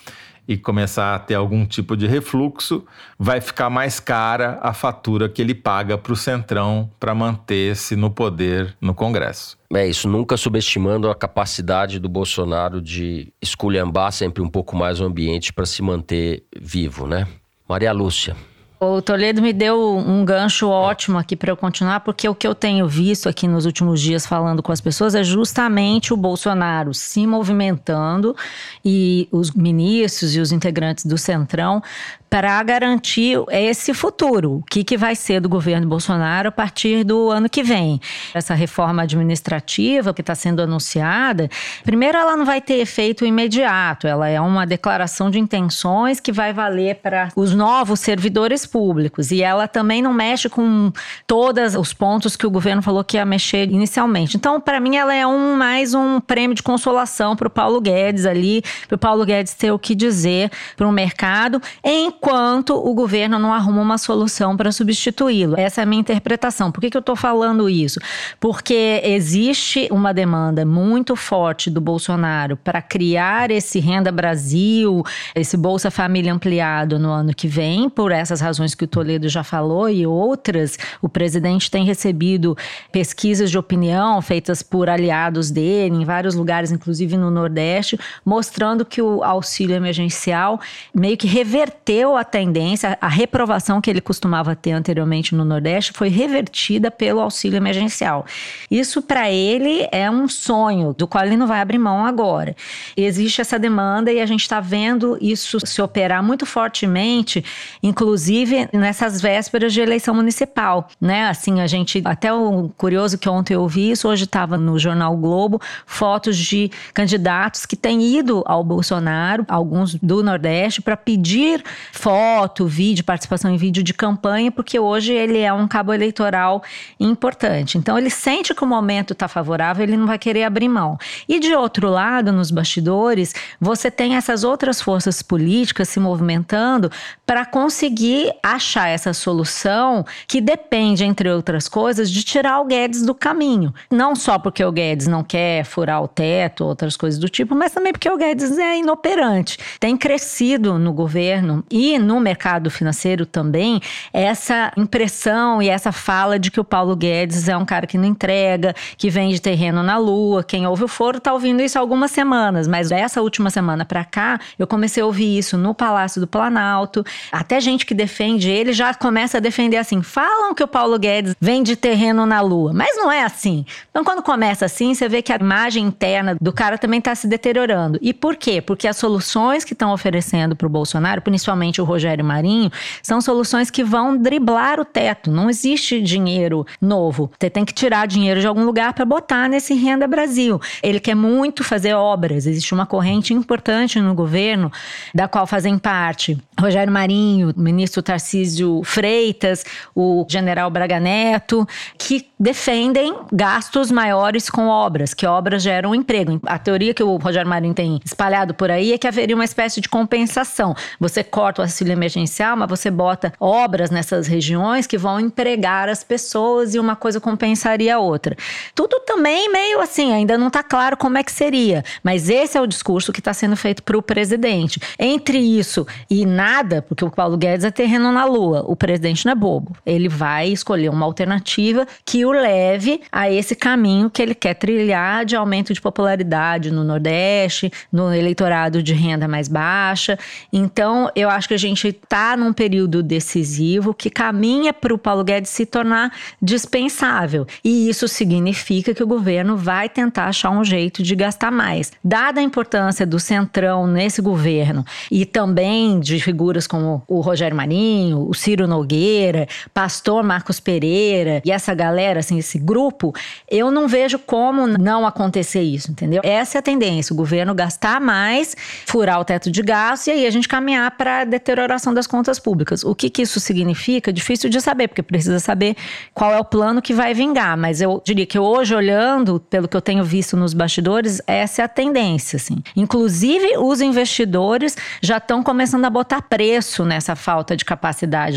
e começar a ter algum tipo de refluxo, vai ficar mais cara a fatura que ele paga para o Centrão para manter-se no poder no Congresso. É isso, nunca subestimando a capacidade do Bolsonaro de esculhambar sempre um pouco mais o ambiente para se manter vivo, né? Maria Lúcia, O Toledo me deu um gancho ótimo aqui para eu continuar, porque o que eu tenho visto aqui nos últimos dias falando com as pessoas é justamente o Bolsonaro se movimentando e os ministros e os integrantes do Centrão para garantir esse futuro. O que, que vai ser do governo Bolsonaro a partir do ano que vem? Essa reforma administrativa que está sendo anunciada, primeiro, ela não vai ter efeito imediato, ela é uma declaração de intenções que vai valer para os novos servidores públicos. E ela também não mexe com todos os pontos que o governo falou que ia mexer inicialmente. Então, para mim, ela é um mais um prêmio de consolação para o Paulo Guedes ali, para o Paulo Guedes ter o que dizer para o mercado, enquanto o governo não arruma uma solução para substituí-lo. Essa é a minha interpretação. Por que, que eu estou falando isso? Porque existe uma demanda muito forte do Bolsonaro para criar esse Renda Brasil, esse Bolsa Família ampliado no ano que vem, por essas razões que o Toledo já falou e outras. O presidente tem recebido pesquisas de opinião feitas por aliados dele em vários lugares, inclusive no Nordeste, mostrando que o auxílio emergencial meio que reverteu a tendência, a reprovação que ele costumava ter anteriormente no Nordeste foi revertida pelo auxílio emergencial. Isso para ele é um sonho do qual ele não vai abrir mão agora. Existe essa demanda e a gente está vendo isso se operar muito fortemente, inclusive nessas vésperas de eleição municipal, né? Assim, a gente até o curioso que ontem eu vi isso, hoje estava no jornal Globo, fotos de candidatos que têm ido ao Bolsonaro, alguns do Nordeste, para pedir foto, vídeo, participação em vídeo de campanha, porque hoje ele é um cabo eleitoral importante. Então ele sente que o momento está favorável, ele não vai querer abrir mão. E de outro lado, nos bastidores, você tem essas outras forças políticas se movimentando para conseguir achar essa solução que depende, entre outras coisas, de tirar o Guedes do caminho. Não só porque o Guedes não quer furar o teto, outras coisas do tipo, mas também porque o Guedes é inoperante. Tem crescido no governo e no mercado financeiro também essa impressão e essa fala de que o Paulo Guedes é um cara que não entrega, que vende terreno na lua. Quem ouve o foro está ouvindo isso há algumas semanas, mas dessa última semana para cá eu comecei a ouvir isso no Palácio do Planalto. Até gente que defende ele já começa a defender assim: falam que o Paulo Guedes vende terreno na lua, mas não é assim. Então, quando começa assim, você vê que a imagem interna do cara também está se deteriorando. E por quê? Porque as soluções que estão oferecendo para o Bolsonaro, principalmente o Rogério Marinho, são soluções que vão driblar o teto. Não existe dinheiro novo. Você tem que tirar dinheiro de algum lugar para botar nesse Renda Brasil. Ele quer muito fazer obras. Existe uma corrente importante no governo, da qual fazem parte Rogério Marinho, ministro Tarcísio Freitas, o general Braga Neto, que defendem gastos maiores com obras, que obras geram emprego. A teoria que o Rogério Marinho tem espalhado por aí é que haveria uma espécie de compensação. Você corta o auxílio emergencial, mas você bota obras nessas regiões que vão empregar as pessoas e uma coisa compensaria a outra. Tudo também meio assim, ainda não está claro como é que seria, mas esse é o discurso que está sendo feito para o presidente. Entre isso e nada, porque o Paulo Guedes é terreno na lua, o presidente não é bobo. Ele vai escolher uma alternativa que o leve a esse caminho que ele quer trilhar de aumento de popularidade no Nordeste, no eleitorado de renda mais baixa. Então, eu acho que a gente está num período decisivo que caminha para o Paulo Guedes se tornar dispensável. E isso significa que o governo vai tentar achar um jeito de gastar mais. Dada a importância do Centrão nesse governo e também de figuras como o Rogério Marinho, o Ciro Nogueira, pastor Marcos Pereira e essa galera, assim, esse grupo, eu não vejo como não acontecer isso, entendeu? Essa é a tendência, o governo gastar mais, furar o teto de gasto e aí a gente caminhar para deterioração das contas públicas. O que, que isso significa? Difícil de saber, porque precisa saber qual é o plano que vai vingar. Mas eu diria que hoje, olhando, pelo que eu tenho visto nos bastidores, essa é a tendência. Assim. Inclusive, os investidores já estão começando a botar preço nessa falta de capacidade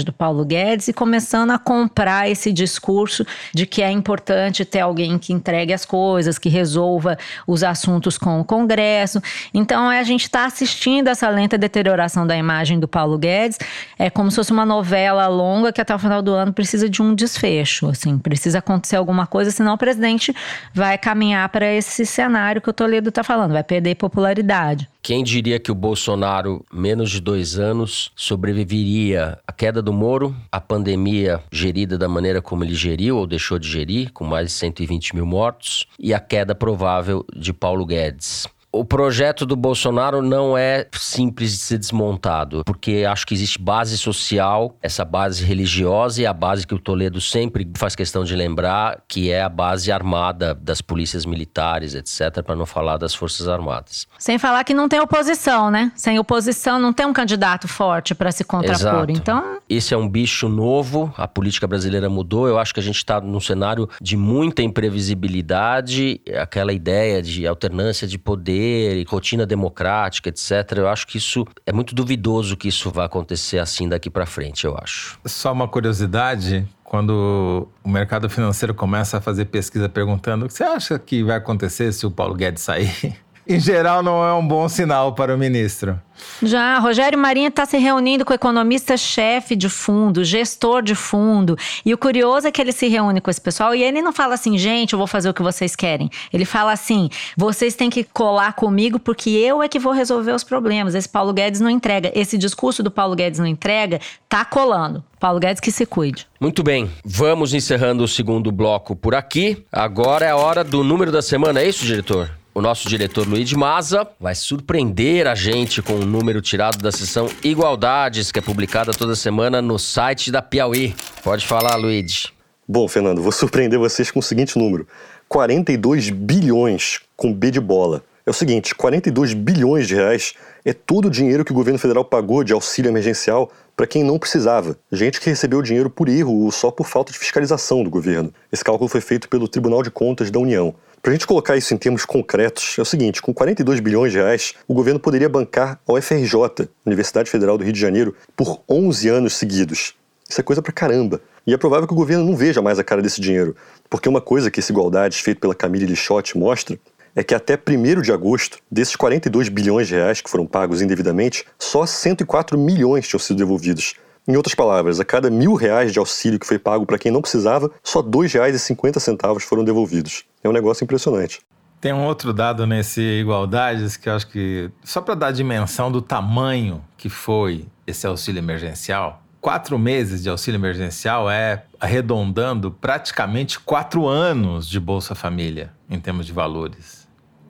do Paulo Guedes e começando a comprar esse discurso de que é importante ter alguém que entregue as coisas, que resolva os assuntos com o Congresso. Então, a gente está assistindo essa lenta deterioração da imagem do Paulo Guedes. É como se fosse uma novela longa que até o final do ano precisa de um desfecho, assim, precisa acontecer alguma coisa, senão o presidente vai caminhar para esse cenário que o Toledo está falando, vai perder popularidade. Quem diria que o Bolsonaro, menos de dois anos, sobreviveria à queda do Moro, à pandemia gerida da maneira como ele geriu ou deixou de gerir, com mais de 120 mil mortos, e a queda provável de Paulo Guedes o projeto do Bolsonaro não é simples de ser desmontado, porque acho que existe base social, essa base religiosa e a base que o Toledo sempre faz questão de lembrar, que é a base armada das polícias militares, etc., para não falar das Forças Armadas. Sem falar que não tem oposição, né? Sem oposição não tem um candidato forte para se contrapor. Exato. Então, esse é um bicho novo, a política brasileira mudou. Eu acho que a gente está num cenário de muita imprevisibilidade, aquela ideia de alternância de poder poder e rotina democrática, etc. Eu acho que isso é muito duvidoso que isso vá acontecer assim daqui para frente, eu acho. Só uma curiosidade, quando o mercado financeiro começa a fazer pesquisa perguntando o que você acha que vai acontecer se o Paulo Guedes sair? *laughs* em geral, não é um bom sinal para o ministro. Já, Rogério Marinho está se reunindo com o economista-chefe de fundo, gestor de fundo. E o curioso é que ele se reúne com esse pessoal e ele não fala assim, gente, eu vou fazer o que vocês querem. Ele fala assim, vocês têm que colar comigo porque eu é que vou resolver os problemas. Esse Paulo Guedes não entrega. Esse discurso do Paulo Guedes não entrega, tá colando. Paulo Guedes que se cuide. Muito bem, vamos encerrando o segundo bloco por aqui. Agora é a hora do número da semana, é isso, diretor? O nosso diretor Luiz Maza vai surpreender a gente com um número tirado da sessão Igualdades, que é publicada toda semana no site da Piauí. Pode falar, Luiz. Bom, Fernando, vou surpreender vocês com o seguinte número: 42 bilhões com B de bola. É o seguinte, 42 bilhões de reais é todo o dinheiro que o governo federal pagou de auxílio emergencial para quem não precisava. Gente que recebeu dinheiro por erro ou só por falta de fiscalização do governo. Esse cálculo foi feito pelo Tribunal de Contas da União. Para a gente colocar isso em termos concretos, é o seguinte: com 42 bilhões de reais, o governo poderia bancar a UFRJ, Universidade Federal do Rio de Janeiro, por 11 anos seguidos. Isso é coisa pra caramba. E é provável que o governo não veja mais a cara desse dinheiro, porque uma coisa que esse Igualdades, feito pela Camille Lixotti, mostra é que até 1 de agosto, desses 42 bilhões de reais que foram pagos indevidamente, só 104 milhões tinham sido devolvidos. Em outras palavras, a cada mil reais de auxílio que foi pago para quem não precisava, só R$ 2,50 foram devolvidos. É um negócio impressionante. Tem um outro dado nesse Igualdades que eu acho que, só para dar a dimensão do tamanho que foi esse auxílio emergencial, quatro meses de auxílio emergencial é, arredondando, praticamente quatro anos de Bolsa Família, em termos de valores.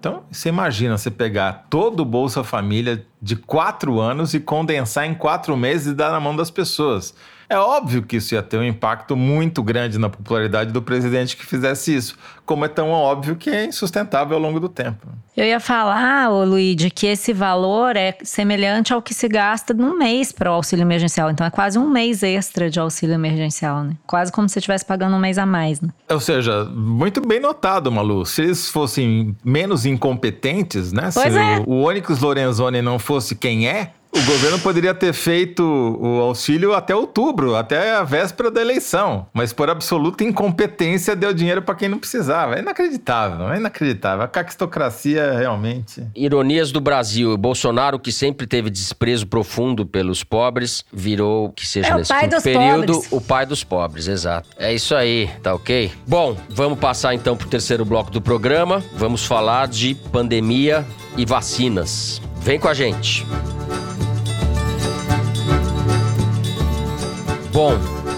Então, você imagina você pegar todo o Bolsa Família de quatro anos e condensar em quatro meses e dar na mão das pessoas. É óbvio que isso ia ter um impacto muito grande na popularidade do presidente que fizesse isso, como é tão óbvio que é insustentável ao longo do tempo. Eu ia falar, ô Luigi, que esse valor é semelhante ao que se gasta num mês para o auxílio emergencial. Então é quase um mês extra de auxílio emergencial, né? Quase como se estivesse pagando um mês a mais, né? Ou seja, muito bem notado, Malu. Se eles fossem menos incompetentes, né? Pois se é. o Onyx Lorenzoni não fosse quem é, o governo poderia ter feito o auxílio até outubro, até a véspera da eleição, mas por absoluta incompetência deu dinheiro para quem não precisava. É inacreditável, é inacreditável. A caquistocracia realmente. Ironias do Brasil. Bolsonaro, que sempre teve desprezo profundo pelos pobres, virou, que seja é nesse período, pobres. o pai dos pobres, exato. É isso aí, tá ok? Bom, vamos passar então pro terceiro bloco do programa. Vamos falar de pandemia e vacinas. Vem com a gente. Bom,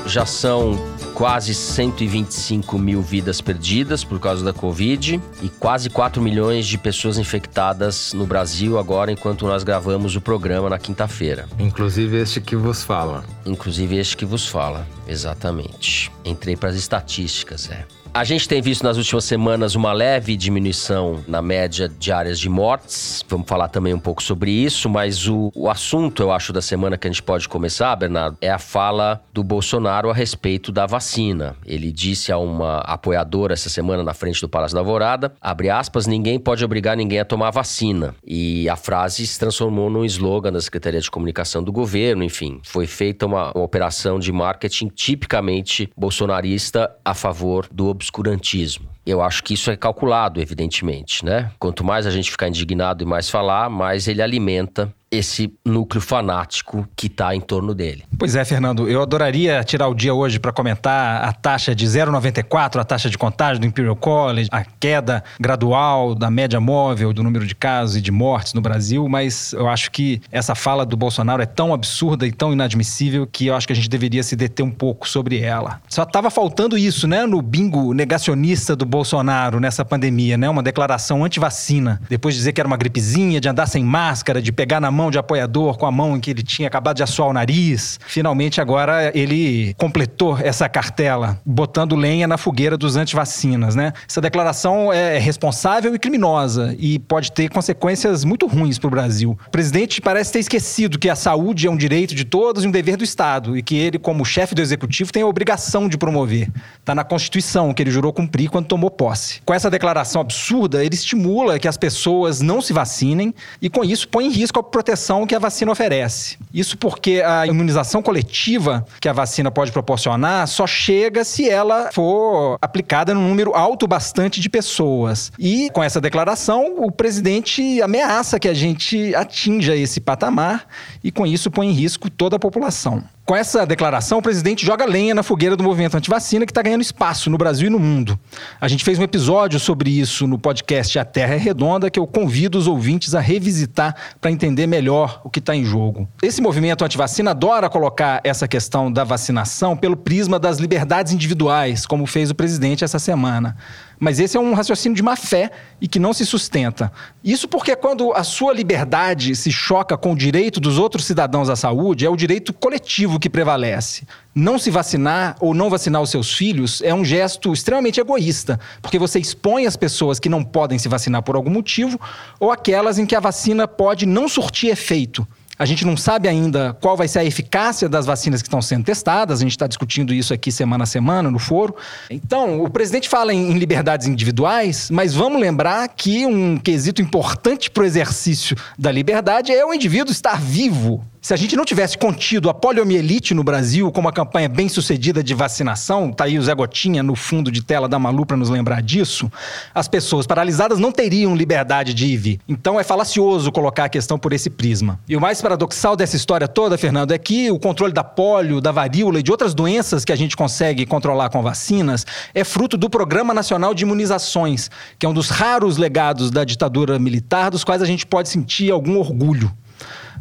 já são quase 125 mil vidas perdidas por causa da Covid e quase 4 milhões de pessoas infectadas no Brasil agora, enquanto nós gravamos o programa na quinta-feira. Inclusive este que vos fala. Inclusive este que vos fala, exatamente. Entrei para as estatísticas, é. A gente tem visto nas últimas semanas uma leve diminuição na média de áreas de mortes. Vamos falar também um pouco sobre isso, mas o, o assunto, eu acho, da semana que a gente pode começar, Bernardo, é a fala do Bolsonaro a respeito da vacina. Ele disse a uma apoiadora essa semana na frente do Palácio da Alvorada, abre aspas, ninguém pode obrigar ninguém a tomar vacina. E a frase se transformou num slogan da Secretaria de Comunicação do governo, enfim. Foi feita uma, uma operação de marketing tipicamente bolsonarista a favor do obscurantismo. Eu acho que isso é calculado, evidentemente, né? Quanto mais a gente ficar indignado e mais falar, mais ele alimenta esse núcleo fanático que está em torno dele. Pois é, Fernando, eu adoraria tirar o dia hoje para comentar a taxa de 0,94, a taxa de contágio do Imperial College, a queda gradual da média móvel do número de casos e de mortes no Brasil, mas eu acho que essa fala do Bolsonaro é tão absurda e tão inadmissível que eu acho que a gente deveria se deter um pouco sobre ela. Só estava faltando isso, né, no bingo negacionista do Bolsonaro nessa pandemia, né, uma declaração anti-vacina, depois de dizer que era uma gripezinha, de andar sem máscara, de pegar na mão de apoiador com a mão em que ele tinha acabado de assoar o nariz. Finalmente, agora ele completou essa cartela, botando lenha na fogueira dos antivacinas, né? Essa declaração é responsável e criminosa e pode ter consequências muito ruins para o Brasil. O presidente parece ter esquecido que a saúde é um direito de todos e um dever do Estado e que ele, como chefe do executivo, tem a obrigação de promover. Está na Constituição que ele jurou cumprir quando tomou posse. Com essa declaração absurda, ele estimula que as pessoas não se vacinem e, com isso, põe em risco a proteção que a vacina oferece. Isso porque a imunização coletiva que a vacina pode proporcionar só chega se ela for aplicada num número alto bastante de pessoas. E com essa declaração, o presidente ameaça que a gente atinja esse patamar e com isso põe em risco toda a população. Com essa declaração, o presidente joga lenha na fogueira do movimento antivacina que está ganhando espaço no Brasil e no mundo. A gente fez um episódio sobre isso no podcast A Terra é Redonda, que eu convido os ouvintes a revisitar para entender melhor o que está em jogo. Esse movimento antivacina adora colocar essa questão da vacinação pelo prisma das liberdades individuais, como fez o presidente essa semana. Mas esse é um raciocínio de má fé e que não se sustenta. Isso porque quando a sua liberdade se choca com o direito dos outros cidadãos à saúde, é o direito coletivo que prevalece. Não se vacinar ou não vacinar os seus filhos é um gesto extremamente egoísta, porque você expõe as pessoas que não podem se vacinar por algum motivo ou aquelas em que a vacina pode não surtir efeito. A gente não sabe ainda qual vai ser a eficácia das vacinas que estão sendo testadas, a gente está discutindo isso aqui semana a semana no foro. Então, o presidente fala em, em liberdades individuais, mas vamos lembrar que um quesito importante para o exercício da liberdade é o indivíduo estar vivo. Se a gente não tivesse contido a poliomielite no Brasil com uma campanha bem sucedida de vacinação, tá aí o Zé Gotinha no fundo de tela da Malu para nos lembrar disso, as pessoas paralisadas não teriam liberdade de ir. Então é falacioso colocar a questão por esse prisma. E o mais paradoxal dessa história toda, Fernando, é que o controle da polio, da varíola e de outras doenças que a gente consegue controlar com vacinas é fruto do Programa Nacional de Imunizações, que é um dos raros legados da ditadura militar dos quais a gente pode sentir algum orgulho.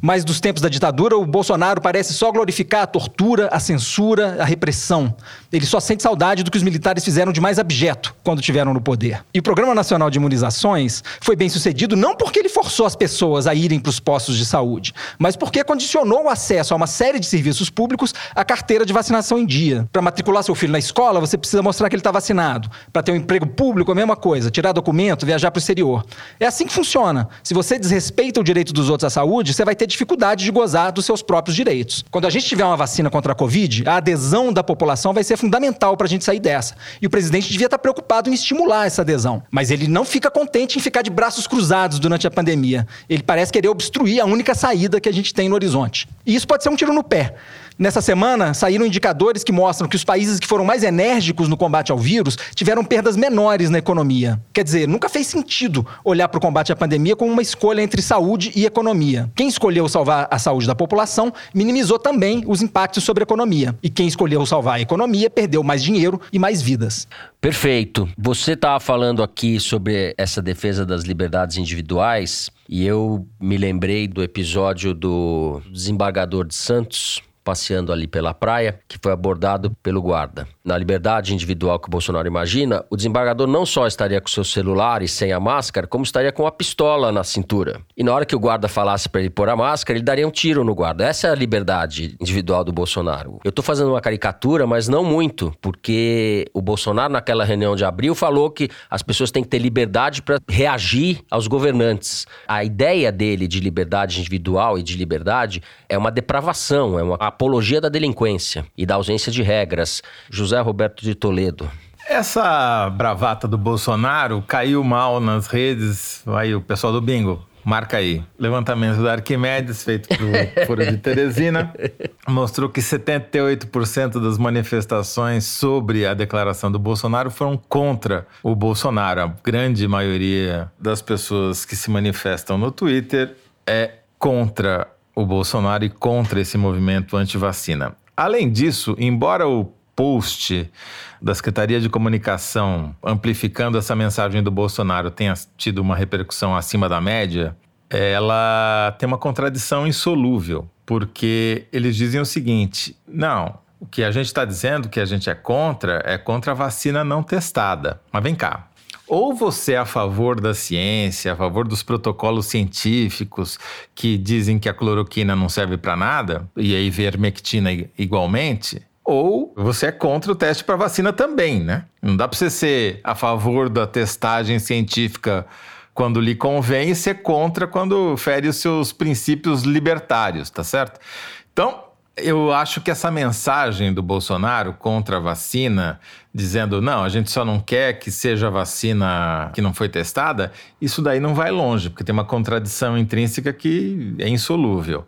Mas dos tempos da ditadura, o Bolsonaro parece só glorificar a tortura, a censura, a repressão. Ele só sente saudade do que os militares fizeram de mais abjeto quando estiveram no poder. E o Programa Nacional de Imunizações foi bem sucedido não porque ele forçou as pessoas a irem para os postos de saúde, mas porque condicionou o acesso a uma série de serviços públicos à carteira de vacinação em dia. Para matricular seu filho na escola, você precisa mostrar que ele está vacinado. Para ter um emprego público, a mesma coisa. Tirar documento, viajar para o exterior. É assim que funciona. Se você desrespeita o direito dos outros à saúde, você vai ter dificuldade de gozar dos seus próprios direitos. Quando a gente tiver uma vacina contra a Covid, a adesão da população vai ser fundamental para a gente sair dessa. E o presidente devia estar preocupado em estimular essa adesão. Mas ele não fica contente em ficar de braços cruzados durante a pandemia. Ele parece querer obstruir a única saída que a gente tem no horizonte. E isso pode ser um tiro no pé. Nessa semana, saíram indicadores que mostram que os países que foram mais enérgicos no combate ao vírus tiveram perdas menores na economia. Quer dizer, nunca fez sentido olhar para o combate à pandemia como uma escolha entre saúde e economia. Quem escolheu salvar a saúde da população minimizou também os impactos sobre a economia. E quem escolheu salvar a economia perdeu mais dinheiro e mais vidas. Perfeito. Você estava falando aqui sobre essa defesa das liberdades individuais e eu me lembrei do episódio do desembargador de Santos, passeando ali pela praia, que foi abordado pelo guarda. Na liberdade individual que o Bolsonaro imagina, o desembargador não só estaria com seu celular e sem a máscara, como estaria com a pistola na cintura. E na hora que o guarda falasse para ele pôr a máscara, ele daria um tiro no guarda. Essa é a liberdade individual do Bolsonaro. Eu tô fazendo uma caricatura, mas não muito, porque o Bolsonaro, naquela reunião de abril, falou que as pessoas têm que ter liberdade para reagir aos governantes. A ideia dele de liberdade individual e de liberdade é uma depravação, é uma apologia da delinquência e da ausência de regras. José Roberto de Toledo. Essa bravata do Bolsonaro caiu mal nas redes. Aí o pessoal do bingo, marca aí. Levantamento da Arquimedes, feito pelo *laughs* Foro de Teresina, mostrou que 78% das manifestações sobre a declaração do Bolsonaro foram contra o Bolsonaro. A grande maioria das pessoas que se manifestam no Twitter é contra o Bolsonaro e contra esse movimento anti-vacina. Além disso, embora o post da Secretaria de Comunicação amplificando essa mensagem do Bolsonaro tenha tido uma repercussão acima da média, ela tem uma contradição insolúvel, porque eles dizem o seguinte: não, o que a gente está dizendo que a gente é contra é contra a vacina não testada. Mas vem cá. Ou você é a favor da ciência, a favor dos protocolos científicos que dizem que a cloroquina não serve para nada, e a ivermectina igualmente, ou você é contra o teste para vacina também, né? Não dá para você ser a favor da testagem científica quando lhe convém e ser contra quando fere os seus princípios libertários, tá certo? Então, eu acho que essa mensagem do Bolsonaro contra a vacina, dizendo não, a gente só não quer que seja vacina que não foi testada, isso daí não vai longe, porque tem uma contradição intrínseca que é insolúvel.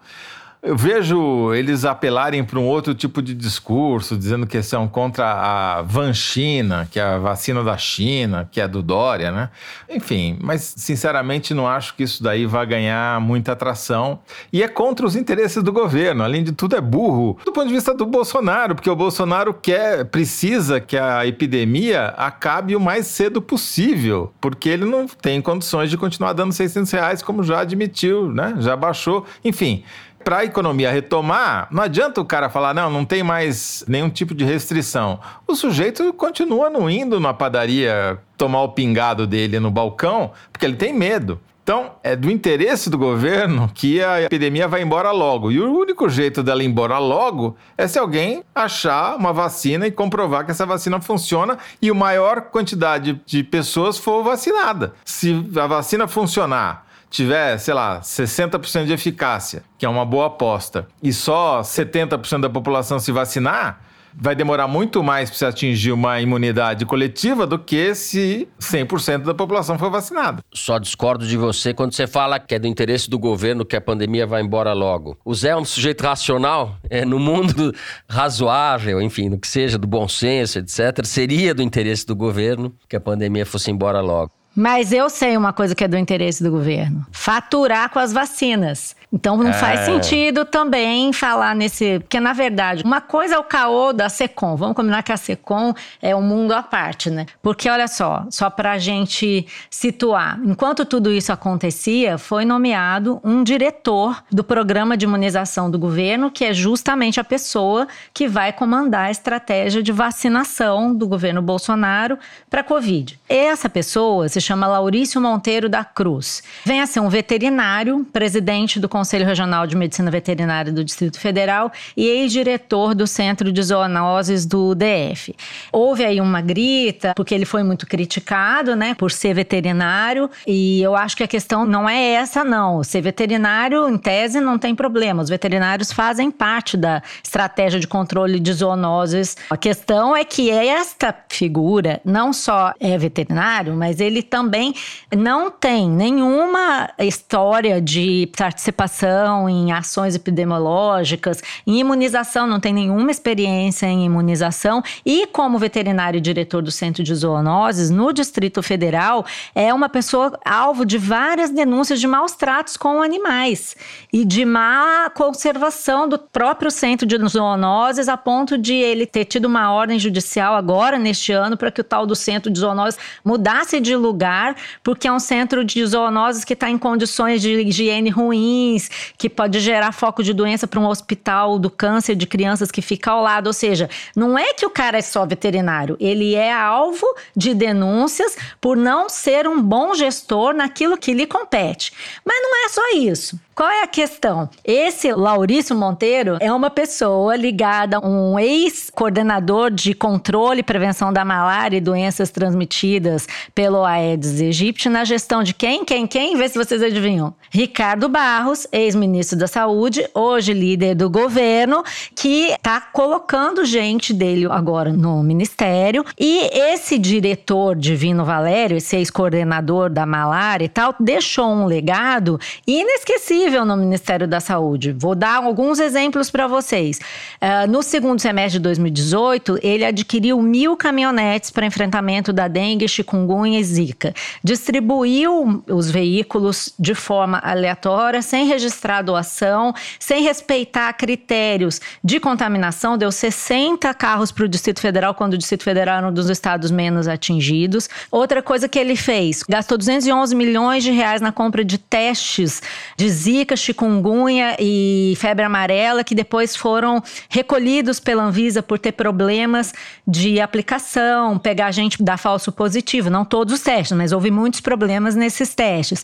Eu vejo eles apelarem para um outro tipo de discurso, dizendo que são contra a Vanchina, que é a vacina da China, que é do Dória, né? Enfim, mas sinceramente não acho que isso daí vai ganhar muita atração. E é contra os interesses do governo. Além de tudo, é burro do ponto de vista do Bolsonaro, porque o Bolsonaro quer, precisa que a epidemia acabe o mais cedo possível, porque ele não tem condições de continuar dando 600 reais, como já admitiu, né? Já baixou. Enfim para a economia retomar, não adianta o cara falar, não, não tem mais nenhum tipo de restrição. O sujeito continua não indo na padaria tomar o pingado dele no balcão, porque ele tem medo. Então, é do interesse do governo que a epidemia vai embora logo. E o único jeito dela ir embora logo é se alguém achar uma vacina e comprovar que essa vacina funciona e a maior quantidade de pessoas for vacinada. Se a vacina funcionar tiver, sei lá, 60% de eficácia, que é uma boa aposta, e só 70% da população se vacinar, vai demorar muito mais para você atingir uma imunidade coletiva do que se 100% da população for vacinada. Só discordo de você quando você fala que é do interesse do governo que a pandemia vai embora logo. O Zé é um sujeito racional, é no mundo *laughs* razoável, enfim, no que seja do bom senso, etc. Seria do interesse do governo que a pandemia fosse embora logo. Mas eu sei uma coisa que é do interesse do governo: faturar com as vacinas. Então não é. faz sentido também falar nesse. Porque, na verdade, uma coisa é o caô da SECOM. Vamos combinar que a SECOM é um mundo à parte, né? Porque, olha só, só para a gente situar: enquanto tudo isso acontecia, foi nomeado um diretor do programa de imunização do governo, que é justamente a pessoa que vai comandar a estratégia de vacinação do governo Bolsonaro para a Covid. Essa pessoa se chama Laurício Monteiro da Cruz. Vem a ser um veterinário, presidente do Conselho Regional de Medicina Veterinária do Distrito Federal e ex-diretor do Centro de Zoonoses do DF. Houve aí uma grita, porque ele foi muito criticado, né, por ser veterinário, e eu acho que a questão não é essa, não. Ser veterinário, em tese, não tem problema. Os veterinários fazem parte da estratégia de controle de zoonoses. A questão é que esta figura não só é veterinário, mas ele também não tem nenhuma história de participação participação em ações epidemiológicas, em imunização, não tem nenhuma experiência em imunização. E como veterinário e diretor do Centro de Zoonoses no Distrito Federal, é uma pessoa alvo de várias denúncias de maus tratos com animais e de má conservação do próprio Centro de Zoonoses a ponto de ele ter tido uma ordem judicial agora neste ano para que o tal do Centro de Zoonoses mudasse de lugar, porque é um centro de zoonoses que está em condições de higiene ruins, que pode gerar foco de doença para um hospital do câncer de crianças que fica ao lado. Ou seja, não é que o cara é só veterinário, ele é alvo de denúncias por não ser um bom gestor naquilo que lhe compete. Mas não é só isso. Qual é a questão? Esse Laurício Monteiro é uma pessoa ligada a um ex-coordenador de controle e prevenção da malária e doenças transmitidas pelo Aedes aegypti na gestão de quem? Quem? Quem? Vê se vocês adivinham. Ricardo Barros, ex-ministro da Saúde, hoje líder do governo, que está colocando gente dele agora no ministério. E esse diretor Divino Valério, esse ex-coordenador da malária e tal, deixou um legado inesquecível no Ministério da Saúde. Vou dar alguns exemplos para vocês. Uh, no segundo semestre de 2018, ele adquiriu mil caminhonetes para enfrentamento da dengue, chikungunya e zika. Distribuiu os veículos de forma aleatória, sem registrar doação, sem respeitar critérios de contaminação. Deu 60 carros para o Distrito Federal, quando o Distrito Federal era um dos estados menos atingidos. Outra coisa que ele fez, gastou 211 milhões de reais na compra de testes de zika, chikungunya e febre amarela, que depois foram recolhidos pela Anvisa por ter problemas de aplicação, pegar gente da falso positivo. Não todos os testes, mas houve muitos problemas nesses testes.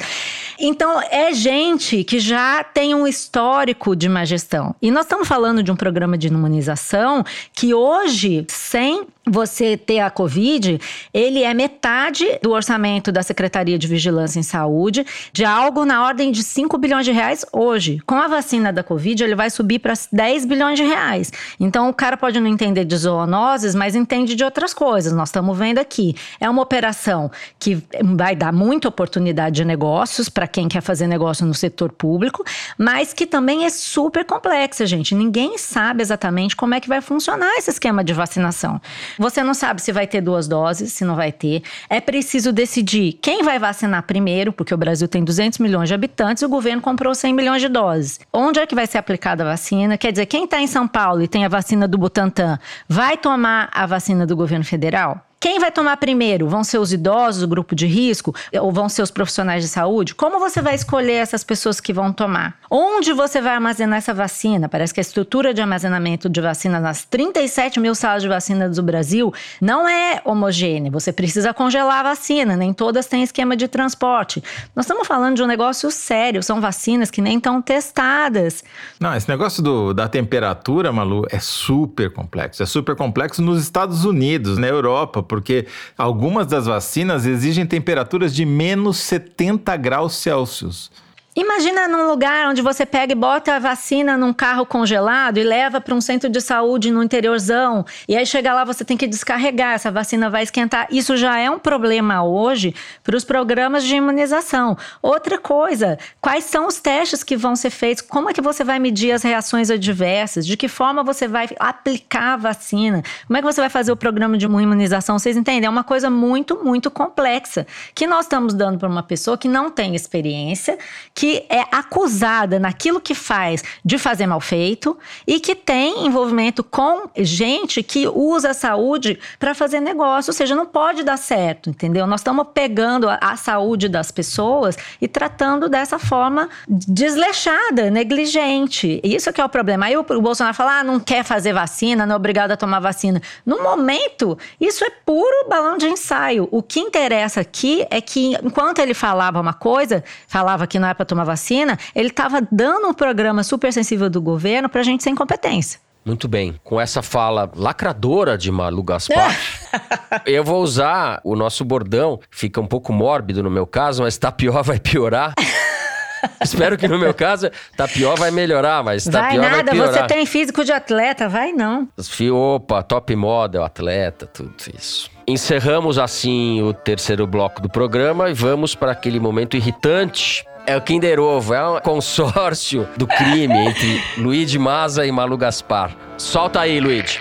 Então, é gente que já tem um histórico de má gestão. E nós estamos falando de um programa de imunização que hoje, sem você ter a Covid, ele é metade do orçamento da Secretaria de Vigilância em Saúde, de algo na ordem de 5 bilhões de reais hoje. Com a vacina da Covid, ele vai subir para 10 bilhões de reais. Então, o cara pode não entender de zoonoses, mas entende de outras coisas. Nós estamos vendo aqui. É uma operação que vai dar muita oportunidade de negócios para quem quer fazer negócio no setor público, mas que também é super complexa, gente. Ninguém sabe exatamente como é que vai funcionar esse esquema de vacinação. Você não sabe se vai ter duas doses, se não vai ter. É preciso decidir quem vai vacinar primeiro, porque o Brasil tem 200 milhões de habitantes e o governo comprou 100 milhões de doses. Onde é que vai ser aplicada a vacina? Quer dizer, quem está em São Paulo e tem a vacina do Butantan, vai tomar a vacina do governo federal? Quem vai tomar primeiro? Vão ser os idosos, o grupo de risco? Ou vão ser os profissionais de saúde? Como você vai escolher essas pessoas que vão tomar? Onde você vai armazenar essa vacina? Parece que a estrutura de armazenamento de vacina nas 37 mil salas de vacina do Brasil não é homogênea. Você precisa congelar a vacina, nem todas têm esquema de transporte. Nós estamos falando de um negócio sério, são vacinas que nem estão testadas. Não, esse negócio do, da temperatura, Malu, é super complexo. É super complexo nos Estados Unidos, na Europa, porque algumas das vacinas exigem temperaturas de menos 70 graus Celsius. Imagina num lugar onde você pega e bota a vacina num carro congelado e leva para um centro de saúde no interiorzão. E aí chega lá, você tem que descarregar, essa vacina vai esquentar. Isso já é um problema hoje para os programas de imunização. Outra coisa, quais são os testes que vão ser feitos? Como é que você vai medir as reações adversas? De que forma você vai aplicar a vacina? Como é que você vai fazer o programa de imunização? Vocês entendem? É uma coisa muito, muito complexa que nós estamos dando para uma pessoa que não tem experiência, que é acusada naquilo que faz de fazer mal feito e que tem envolvimento com gente que usa a saúde para fazer negócio, ou seja, não pode dar certo, entendeu? Nós estamos pegando a, a saúde das pessoas e tratando dessa forma desleixada, negligente. Isso que é o problema. Aí o, o Bolsonaro fala: ah, não quer fazer vacina, não é obrigado a tomar vacina. No momento, isso é puro balão de ensaio. O que interessa aqui é que enquanto ele falava uma coisa, falava que não é para tomar vacina, ele estava dando um programa super sensível do governo para a gente sem competência. Muito bem. Com essa fala lacradora de Malu Gaspar, *laughs* eu vou usar o nosso bordão. Fica um pouco mórbido no meu caso, mas tá pior, vai piorar. *laughs* Espero que no meu caso, tá pior, vai melhorar, mas tá vai pior, nada, vai piorar. você tem físico de atleta, vai não. Opa, top model, atleta, tudo isso. Encerramos assim o terceiro bloco do programa e vamos para aquele momento irritante é o Kinder Ovo, é um consórcio do crime entre Luigi Maza e Malu Gaspar. Solta aí, Luigi.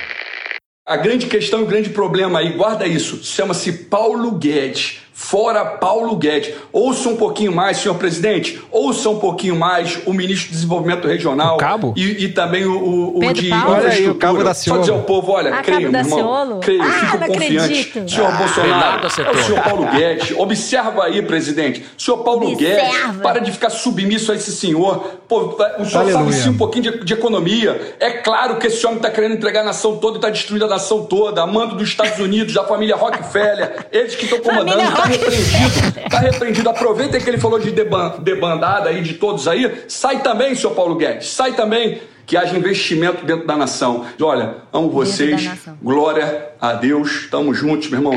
A grande questão o grande problema aí, guarda isso, chama-se Paulo Guedes. Fora Paulo Guedes. Ouça um pouquinho mais, senhor presidente. Ouça um pouquinho mais o ministro do Desenvolvimento Regional. O cabo? E, e também o, o, o de Paulo? Olha aí, o cabo da Só dizer ao povo, olha, Ah, creio, irmão. Ciolo? Creio, Ah, fico não confiante. acredito. Senhor Bernardo Bolsonaro, é o senhor Paulo Guedes. Observa aí, presidente. Senhor Paulo Observa. Guedes, para de ficar submisso a esse senhor. Pô, o senhor Aleluia. sabe sim um pouquinho de, de economia. É claro que esse homem está querendo entregar a nação toda e está destruindo a nação toda. Amando dos Estados Unidos, da família Rockefeller. Eles que estão comandando. Repreendido. Está repreendido. Aproveita que ele falou de deban- debandada aí de todos aí. Sai também, senhor Paulo Guedes. Sai também. Que haja investimento dentro da nação. Olha, amo vocês. Glória a Deus. Tamo juntos, meu irmão.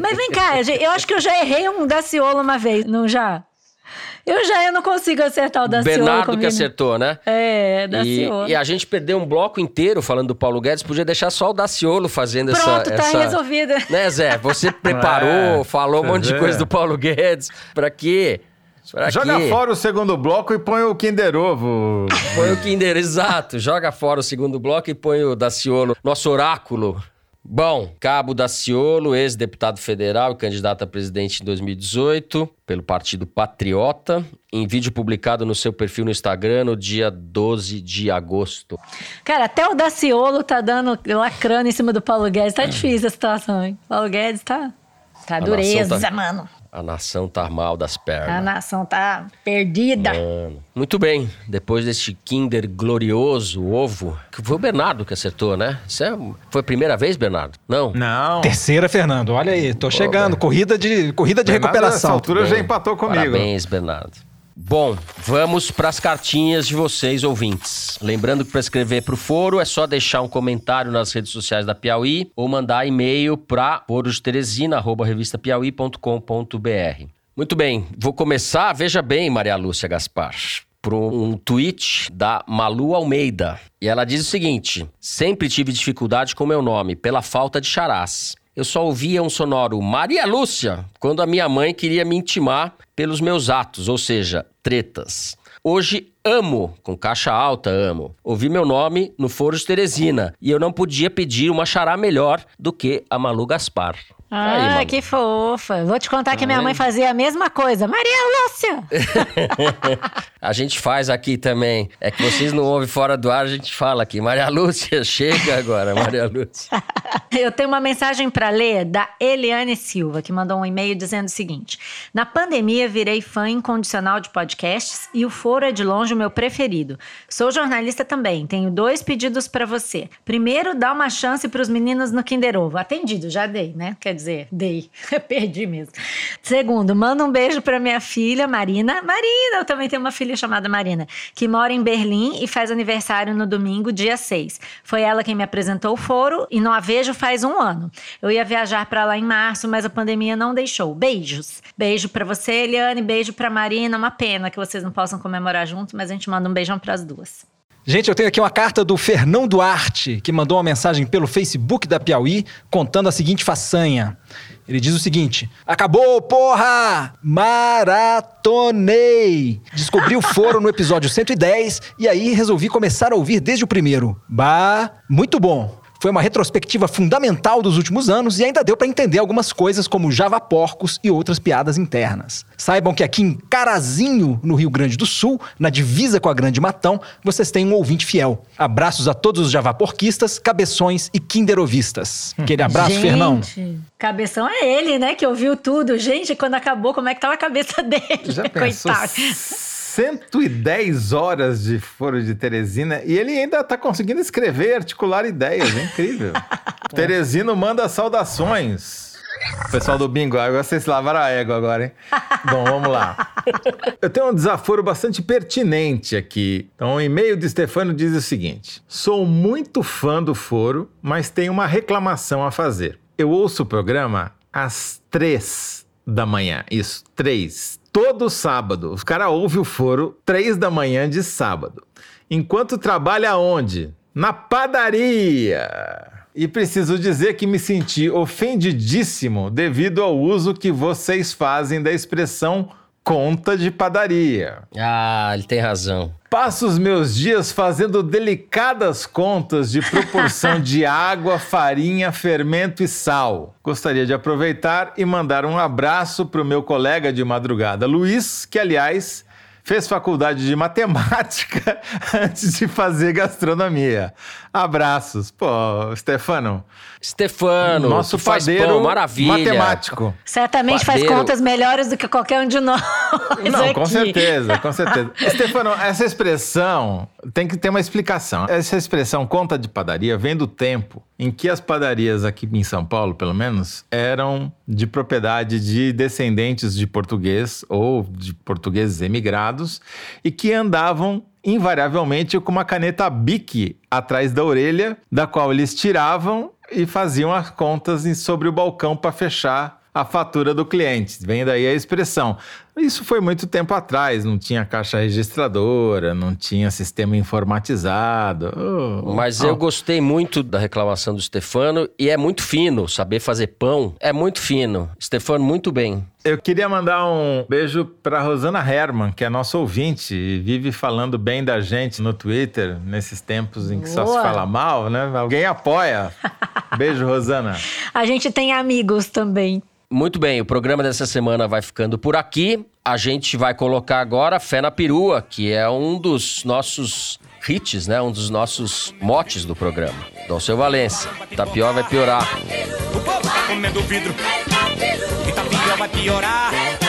Mas vem cá, eu acho que eu já errei um Daciolo uma vez, não já? Eu já eu não consigo acertar o Daciolo Bernardo comigo. que acertou, né? É, E, Daciolo. e a gente perdeu um bloco inteiro falando do Paulo Guedes, podia deixar só o Daciolo fazendo essa. Pronto, tá essa... resolvido. Né, Zé? Você *laughs* preparou, É, falou um monte de é. coisa do Paulo Guedes. Pra quê? Pra Joga quê? fora o segundo bloco e põe o Kinder Ovo. Põe o Kinder, exato. Joga fora o segundo bloco e põe o Daciolo, nosso oráculo. Bom, Cabo Daciolo, ex-deputado federal e candidato a presidente em 2018 pelo Partido Patriota, em vídeo publicado no seu perfil no Instagram no dia 12 de agosto. Cara, até o Daciolo tá dando lacrando em cima do Paulo Guedes. Tá difícil a situação, hein? Paulo Guedes tá. Tá A dureza, tá- mano. A nação tá mal das A pernas. nação tá perdida. Mano. Muito bem, depois deste Kinder glorioso, ovo, que foi o Bernardo que acertou, né? Isso é, foi a primeira vez, Bernardo? Não. Não. Terceira, Fernando. Olha aí, tô chegando. velho. Corrida de, corrida de Bernardo, recuperação. nessa altura já Bem, empatou comigo. Parabéns, Bernardo. Bom, vamos para as cartinhas de vocês, ouvintes. Lembrando que para escrever para o foro é só deixar um comentário nas redes sociais da Piauí ou mandar e-mail para forosteresina.revistapiauí.com.br. Muito bem, vou começar, veja bem, Maria Lúcia Gaspar, por um tweet da Malu Almeida. E ela diz o seguinte: Sempre tive dificuldade com meu nome, pela falta de charás. Eu só ouvia um sonoro Maria Lúcia quando a minha mãe queria me intimar pelos meus atos, ou seja, tretas. Hoje amo, com caixa alta amo, ouvir meu nome no Foro de Teresina e eu não podia pedir uma chará melhor do que a Malu Gaspar. Aí, Ah, Malu. que fofa. Vou te contar que minha vendo? mãe fazia a mesma coisa. Maria Lúcia! *laughs* a gente faz aqui também. É que vocês não ouvem fora do ar, a gente fala aqui. Maria Lúcia, chega agora, Maria Lúcia. *laughs* Eu tenho uma mensagem para ler da Eliane Silva, que mandou um e-mail dizendo o seguinte: Na pandemia, virei fã incondicional de podcasts e o Foro é de longe o meu preferido. Sou jornalista também, tenho dois pedidos para você. Primeiro, dá uma chance para os meninos no Kinder Ovo. Atendido, já dei, né? Quer dizer, dei. *laughs* Perdi mesmo. Segundo, manda um beijo para minha filha, Marina. Marina, eu também tenho uma filha chamada Marina, que mora em Berlim e faz aniversário no domingo, dia 6. Foi ela quem me apresentou o foro e não a vejo faz um ano. Eu ia viajar para lá em março, mas a pandemia não deixou. Beijos. Beijo para você, Eliane, beijo para Marina. Uma pena que vocês não possam comemorar junto, mas a gente manda um beijão para as duas. Gente, eu tenho aqui uma carta do Fernão Duarte, que mandou uma mensagem pelo Facebook da Piauí contando a seguinte façanha. Ele diz o seguinte: Acabou, porra! Maratonei! Descobri o foro no episódio 110 e aí resolvi começar a ouvir desde o primeiro. Bah, muito bom! Foi uma retrospectiva fundamental dos últimos anos e ainda deu para entender algumas coisas como Java Porcos e outras piadas internas. Saibam que aqui em Carazinho, no Rio Grande do Sul, na divisa com a Grande Matão, vocês têm um ouvinte fiel. Abraços a todos os javaporquistas, cabeções e kinderovistas. Aquele abraço, Gente, Fernão. Cabeção é ele, né? Que ouviu tudo. Gente, quando acabou, como é que tava a cabeça *laughs* dele? Já pensou? Coitado. 110 horas de foro de Teresina e ele ainda tá conseguindo escrever, articular ideias, é incrível. *laughs* Teresino manda saudações. Pessoal do bingo, agora vocês lavaram a égua agora, hein? Bom, vamos lá. Eu tenho um desaforo bastante pertinente aqui. Então, o e-mail de Stefano diz o seguinte: Sou muito fã do foro, mas tenho uma reclamação a fazer. Eu ouço o programa às três da manhã. Isso, três. Todo sábado. Os caras ouvem o foro três da manhã de sábado. Enquanto trabalha onde? Na padaria. E preciso dizer que me senti ofendidíssimo devido ao uso que vocês fazem da expressão conta de padaria. Ah, ele tem razão. Passo os meus dias fazendo delicadas contas de proporção de *laughs* água, farinha, fermento e sal. Gostaria de aproveitar e mandar um abraço para o meu colega de madrugada, Luiz, que, aliás, fez faculdade de matemática *laughs* antes de fazer gastronomia. Abraços. Pô, Stefano. Stefano, nosso padeiro pão, maravilha. matemático. Certamente Padeiro. faz contas melhores do que qualquer um de nós. Não, *laughs* com aqui. certeza, com certeza. *laughs* Stefano, essa expressão tem que ter uma explicação. Essa expressão conta de padaria vem do tempo em que as padarias aqui em São Paulo, pelo menos, eram de propriedade de descendentes de português ou de portugueses emigrados e que andavam invariavelmente com uma caneta Bic atrás da orelha, da qual eles tiravam e faziam as contas sobre o balcão para fechar a fatura do cliente. Vem daí a expressão. Isso foi muito tempo atrás, não tinha caixa registradora, não tinha sistema informatizado. Oh, Mas oh. eu gostei muito da reclamação do Stefano e é muito fino saber fazer pão. É muito fino. Stefano, muito bem. Eu queria mandar um beijo para Rosana Herman, que é nossa ouvinte e vive falando bem da gente no Twitter, nesses tempos em que só se Boa. fala mal, né? Alguém apoia. *laughs* Beijo, Rosana. A gente tem amigos também. Muito bem, o programa dessa semana vai ficando por aqui. A gente vai colocar agora Fé na Perua, que é um dos nossos hits, né? Um dos nossos motes do programa. Dom Seu Valença. Tá pior, vai piorar. O povo tá comendo vidro. E tá pior, vai piorar.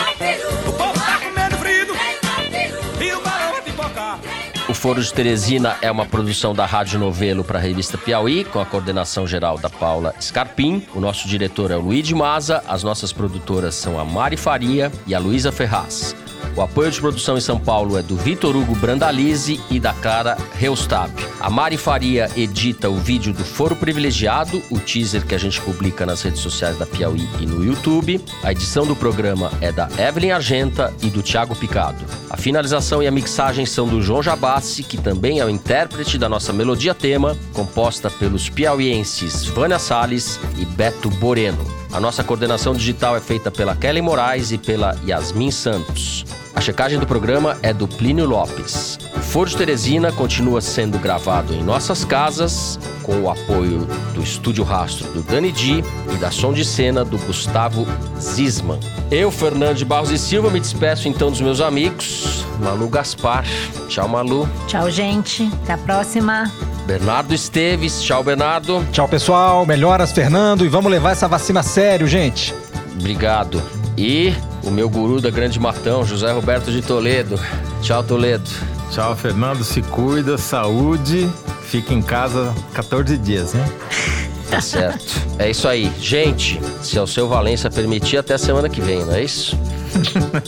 Foro de Teresina é uma produção da Rádio Novelo para a revista Piauí, com a coordenação geral da Paula Scarpim. O nosso diretor é o Luiz de Maza, as nossas produtoras são a Mari Faria e a Luísa Ferraz. O apoio de produção em São Paulo é do Vitor Hugo Brandalize e da Clara Reustab. A Mari Faria edita o vídeo do Foro Privilegiado, o teaser que a gente publica nas redes sociais da Piauí e no YouTube. A edição do programa é da Evelyn Argenta e do Thiago Picado. A finalização e a mixagem são do João Jabassi, que também é o intérprete da nossa melodia tema, composta pelos piauienses Vânia Salles e Beto Boreno. A nossa coordenação digital é feita pela Kelly Moraes e pela Yasmin Santos. A checagem do programa é do Plínio Lopes. O Foro de Teresina continua sendo gravado em nossas casas, com o apoio do Estúdio Rastro do Dani Di e da som de cena do Gustavo Zisman. Eu, Fernando de Barros e Silva, me despeço então dos meus amigos. Malu Gaspar. Tchau, Malu. Tchau, gente. Até a próxima. Bernardo Esteves. Tchau, Bernardo. Tchau, pessoal. Melhoras, Fernando. E vamos levar essa vacina a sério, gente. Obrigado. E o meu guru da Grande Matão, José Roberto de Toledo. Tchau, Toledo. Tchau, Fernando. Se cuida, saúde. Fica em casa 14 dias, né? *laughs* Tá certo. É isso aí. Gente, se o seu Valência permitir, até a semana que vem, não é isso?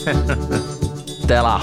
*laughs* até lá.